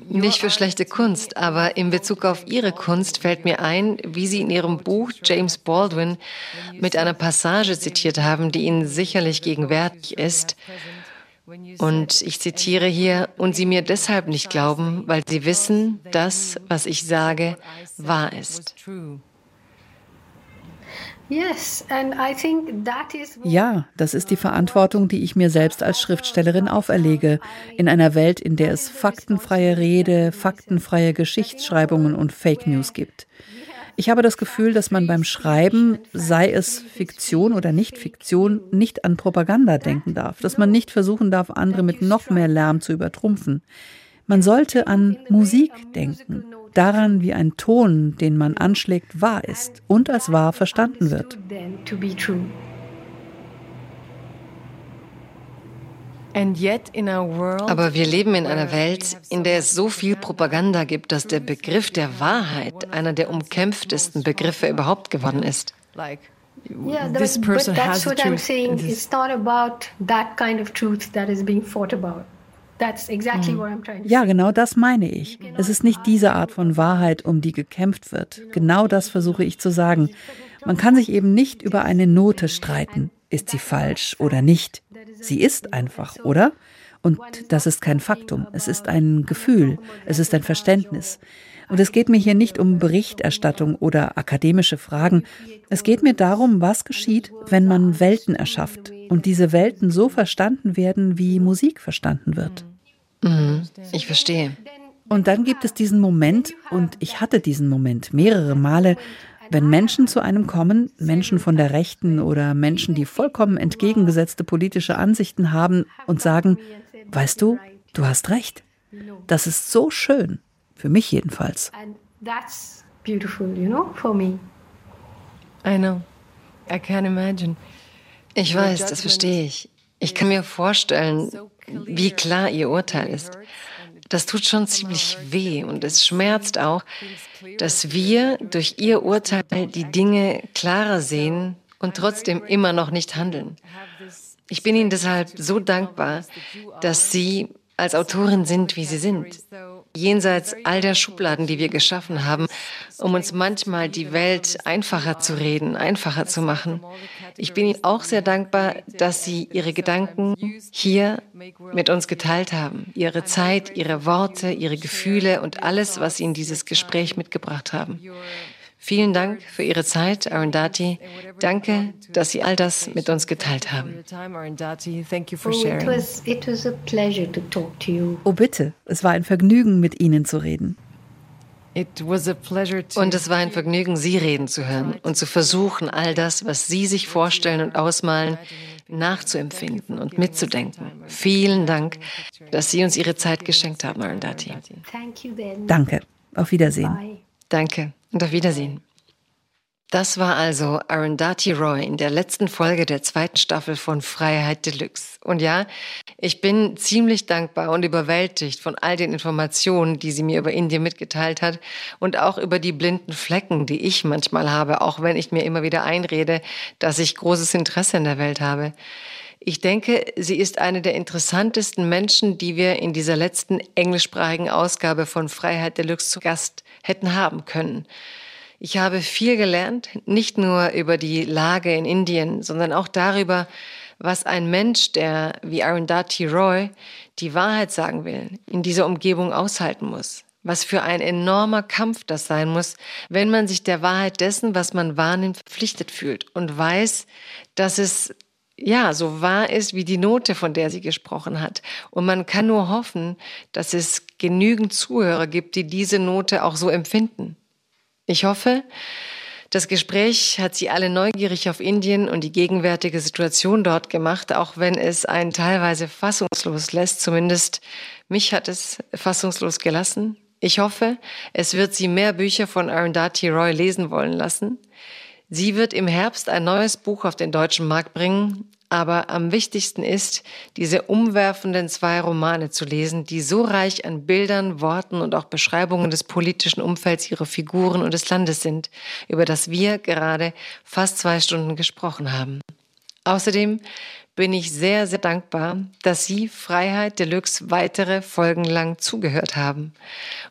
Nicht für schlechte Kunst, aber in Bezug auf Ihre Kunst fällt mir ein, wie Sie in Ihrem Buch James Baldwin mit einer Passage zitiert haben, die Ihnen sicherlich gegenwärtig ist und ich zitiere hier, und sie mir deshalb nicht glauben, weil sie wissen, dass, was ich sage, wahr ist. Ja, das ist die Verantwortung, die ich mir selbst als Schriftstellerin auferlege, in einer Welt, in der es faktenfreie Rede, faktenfreie Geschichtsschreibungen und Fake News gibt. Ich habe das Gefühl, dass man beim Schreiben, sei es Fiktion oder Nicht-Fiktion, nicht an Propaganda denken darf, dass man nicht versuchen darf, andere mit noch mehr Lärm zu übertrumpfen. Man sollte an Musik denken, daran, wie ein Ton, den man anschlägt, wahr ist und als wahr verstanden wird. Aber wir leben in einer Welt, in der es so viel Propaganda gibt, dass der Begriff der Wahrheit einer der umkämpftesten Begriffe überhaupt geworden ist. Yeah, this person but that's has what I'm saying. It's not about that kind of truth that is being fought about. Hm. Ja, genau das meine ich. Es ist nicht diese Art von Wahrheit, um die gekämpft wird. Genau das versuche ich zu sagen. Man kann sich eben nicht über eine Note streiten. Ist sie falsch oder nicht? Sie ist einfach, oder? Und das ist kein Faktum. Es ist ein Gefühl. Es ist ein Verständnis. Und es geht mir hier nicht um Berichterstattung oder akademische Fragen. Es geht mir darum, was geschieht, wenn man Welten erschafft und diese Welten so verstanden werden, wie Musik verstanden wird. Mhm, ich verstehe. Und dann gibt es diesen Moment, und ich hatte diesen Moment mehrere Male, wenn Menschen zu einem kommen, Menschen von der Rechten oder Menschen, die vollkommen entgegengesetzte politische Ansichten haben und sagen, weißt du, du hast recht. Das ist so schön. Für mich jedenfalls. that's beautiful, you know, for me. I know. I can imagine. Ich weiß, das verstehe ich. Ich kann mir vorstellen, wie klar Ihr Urteil ist. Das tut schon ziemlich weh und es schmerzt auch, dass wir durch Ihr Urteil die Dinge klarer sehen und trotzdem immer noch nicht handeln. Ich bin Ihnen deshalb so dankbar, dass Sie als Autorin sind, wie Sie sind jenseits all der Schubladen, die wir geschaffen haben, um uns manchmal die Welt einfacher zu reden, einfacher zu machen. Ich bin Ihnen auch sehr dankbar, dass Sie Ihre Gedanken hier mit uns geteilt haben, Ihre Zeit, Ihre Worte, Ihre Gefühle und alles, was Sie in dieses Gespräch mitgebracht haben. Vielen Dank für Ihre Zeit, Arundhati. Danke, dass Sie all das mit uns geteilt haben. Oh bitte, es war ein Vergnügen, mit Ihnen zu reden. Und es war ein Vergnügen, Sie reden zu hören und zu versuchen, all das, was Sie sich vorstellen und ausmalen, nachzuempfinden und mitzudenken. Vielen Dank, dass Sie uns Ihre Zeit geschenkt haben, Arundhati. Danke. Auf Wiedersehen. Danke und auf Wiedersehen. Das war also Arundhati Roy in der letzten Folge der zweiten Staffel von Freiheit Deluxe. Und ja, ich bin ziemlich dankbar und überwältigt von all den Informationen, die sie mir über Indien mitgeteilt hat und auch über die blinden Flecken, die ich manchmal habe, auch wenn ich mir immer wieder einrede, dass ich großes Interesse in der Welt habe. Ich denke, sie ist eine der interessantesten Menschen, die wir in dieser letzten englischsprachigen Ausgabe von Freiheit Deluxe zu Gast hätten haben können. Ich habe viel gelernt, nicht nur über die Lage in Indien, sondern auch darüber, was ein Mensch, der wie Arundhati Roy die Wahrheit sagen will, in dieser Umgebung aushalten muss. Was für ein enormer Kampf das sein muss, wenn man sich der Wahrheit dessen, was man wahrnimmt, verpflichtet fühlt und weiß, dass es ja, so wahr ist wie die Note, von der sie gesprochen hat. Und man kann nur hoffen, dass es genügend Zuhörer gibt, die diese Note auch so empfinden. Ich hoffe, das Gespräch hat Sie alle neugierig auf Indien und die gegenwärtige Situation dort gemacht, auch wenn es einen teilweise fassungslos lässt. Zumindest mich hat es fassungslos gelassen. Ich hoffe, es wird Sie mehr Bücher von Arundhati Roy lesen wollen lassen. Sie wird im Herbst ein neues Buch auf den deutschen Markt bringen, aber am wichtigsten ist, diese umwerfenden zwei Romane zu lesen, die so reich an Bildern, Worten und auch Beschreibungen des politischen Umfelds ihrer Figuren und des Landes sind, über das wir gerade fast zwei Stunden gesprochen haben. Außerdem bin ich sehr, sehr dankbar, dass Sie Freiheit Deluxe weitere Folgen lang zugehört haben.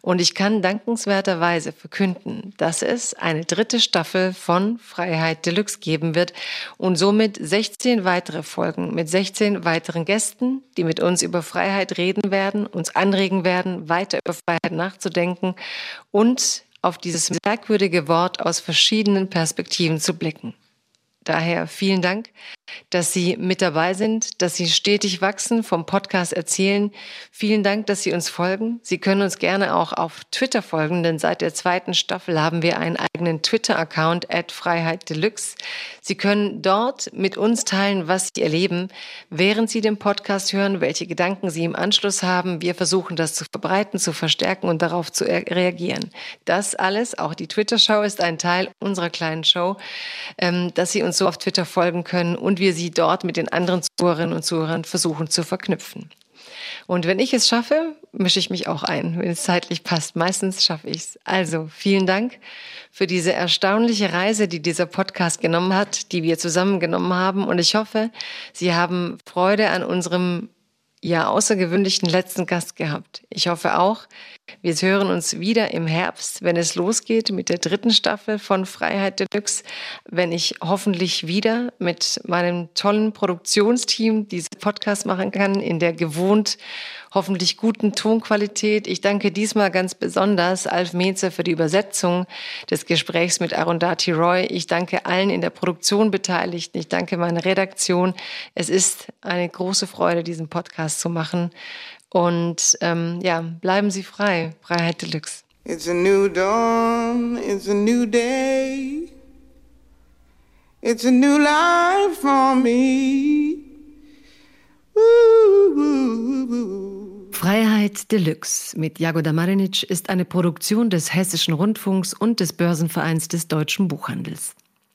Und ich kann dankenswerterweise verkünden, dass es eine dritte Staffel von Freiheit Deluxe geben wird und somit 16 weitere Folgen mit 16 weiteren Gästen, die mit uns über Freiheit reden werden, uns anregen werden, weiter über Freiheit nachzudenken und auf dieses merkwürdige Wort aus verschiedenen Perspektiven zu blicken. Daher vielen Dank, dass Sie mit dabei sind, dass Sie stetig wachsen, vom Podcast erzählen. Vielen Dank, dass Sie uns folgen. Sie können uns gerne auch auf Twitter folgen, denn seit der zweiten Staffel haben wir einen eigenen Twitter-Account at Freiheit Deluxe. Sie können dort mit uns teilen, was Sie erleben, während Sie den Podcast hören, welche Gedanken Sie im Anschluss haben. Wir versuchen das zu verbreiten, zu verstärken und darauf zu reagieren. Das alles, auch die Twitter-Show ist ein Teil unserer kleinen Show, ähm, dass Sie uns so auf Twitter folgen können und wir sie dort mit den anderen Zuhörerinnen und Zuhörern versuchen zu verknüpfen. Und wenn ich es schaffe, mische ich mich auch ein, wenn es zeitlich passt. Meistens schaffe ich es. Also vielen Dank für diese erstaunliche Reise, die dieser Podcast genommen hat, die wir zusammen genommen haben. Und ich hoffe, Sie haben Freude an unserem ja außergewöhnlichen letzten Gast gehabt. Ich hoffe auch, wir hören uns wieder im Herbst, wenn es losgeht mit der dritten Staffel von Freiheit Deluxe, wenn ich hoffentlich wieder mit meinem tollen Produktionsteam diese Podcast machen kann in der gewohnt hoffentlich guten Tonqualität. Ich danke diesmal ganz besonders Alf Meze für die Übersetzung des Gesprächs mit Arundhati Roy. Ich danke allen in der Produktion Beteiligten. Ich danke meiner Redaktion. Es ist eine große Freude, diesen Podcast zu machen. Und ähm, ja, bleiben Sie frei. Freiheit Deluxe. It's a new dawn, it's a new day. It's a new life for me. Freiheit Deluxe mit Jagoda Marinic ist eine Produktion des Hessischen Rundfunks und des Börsenvereins des deutschen Buchhandels.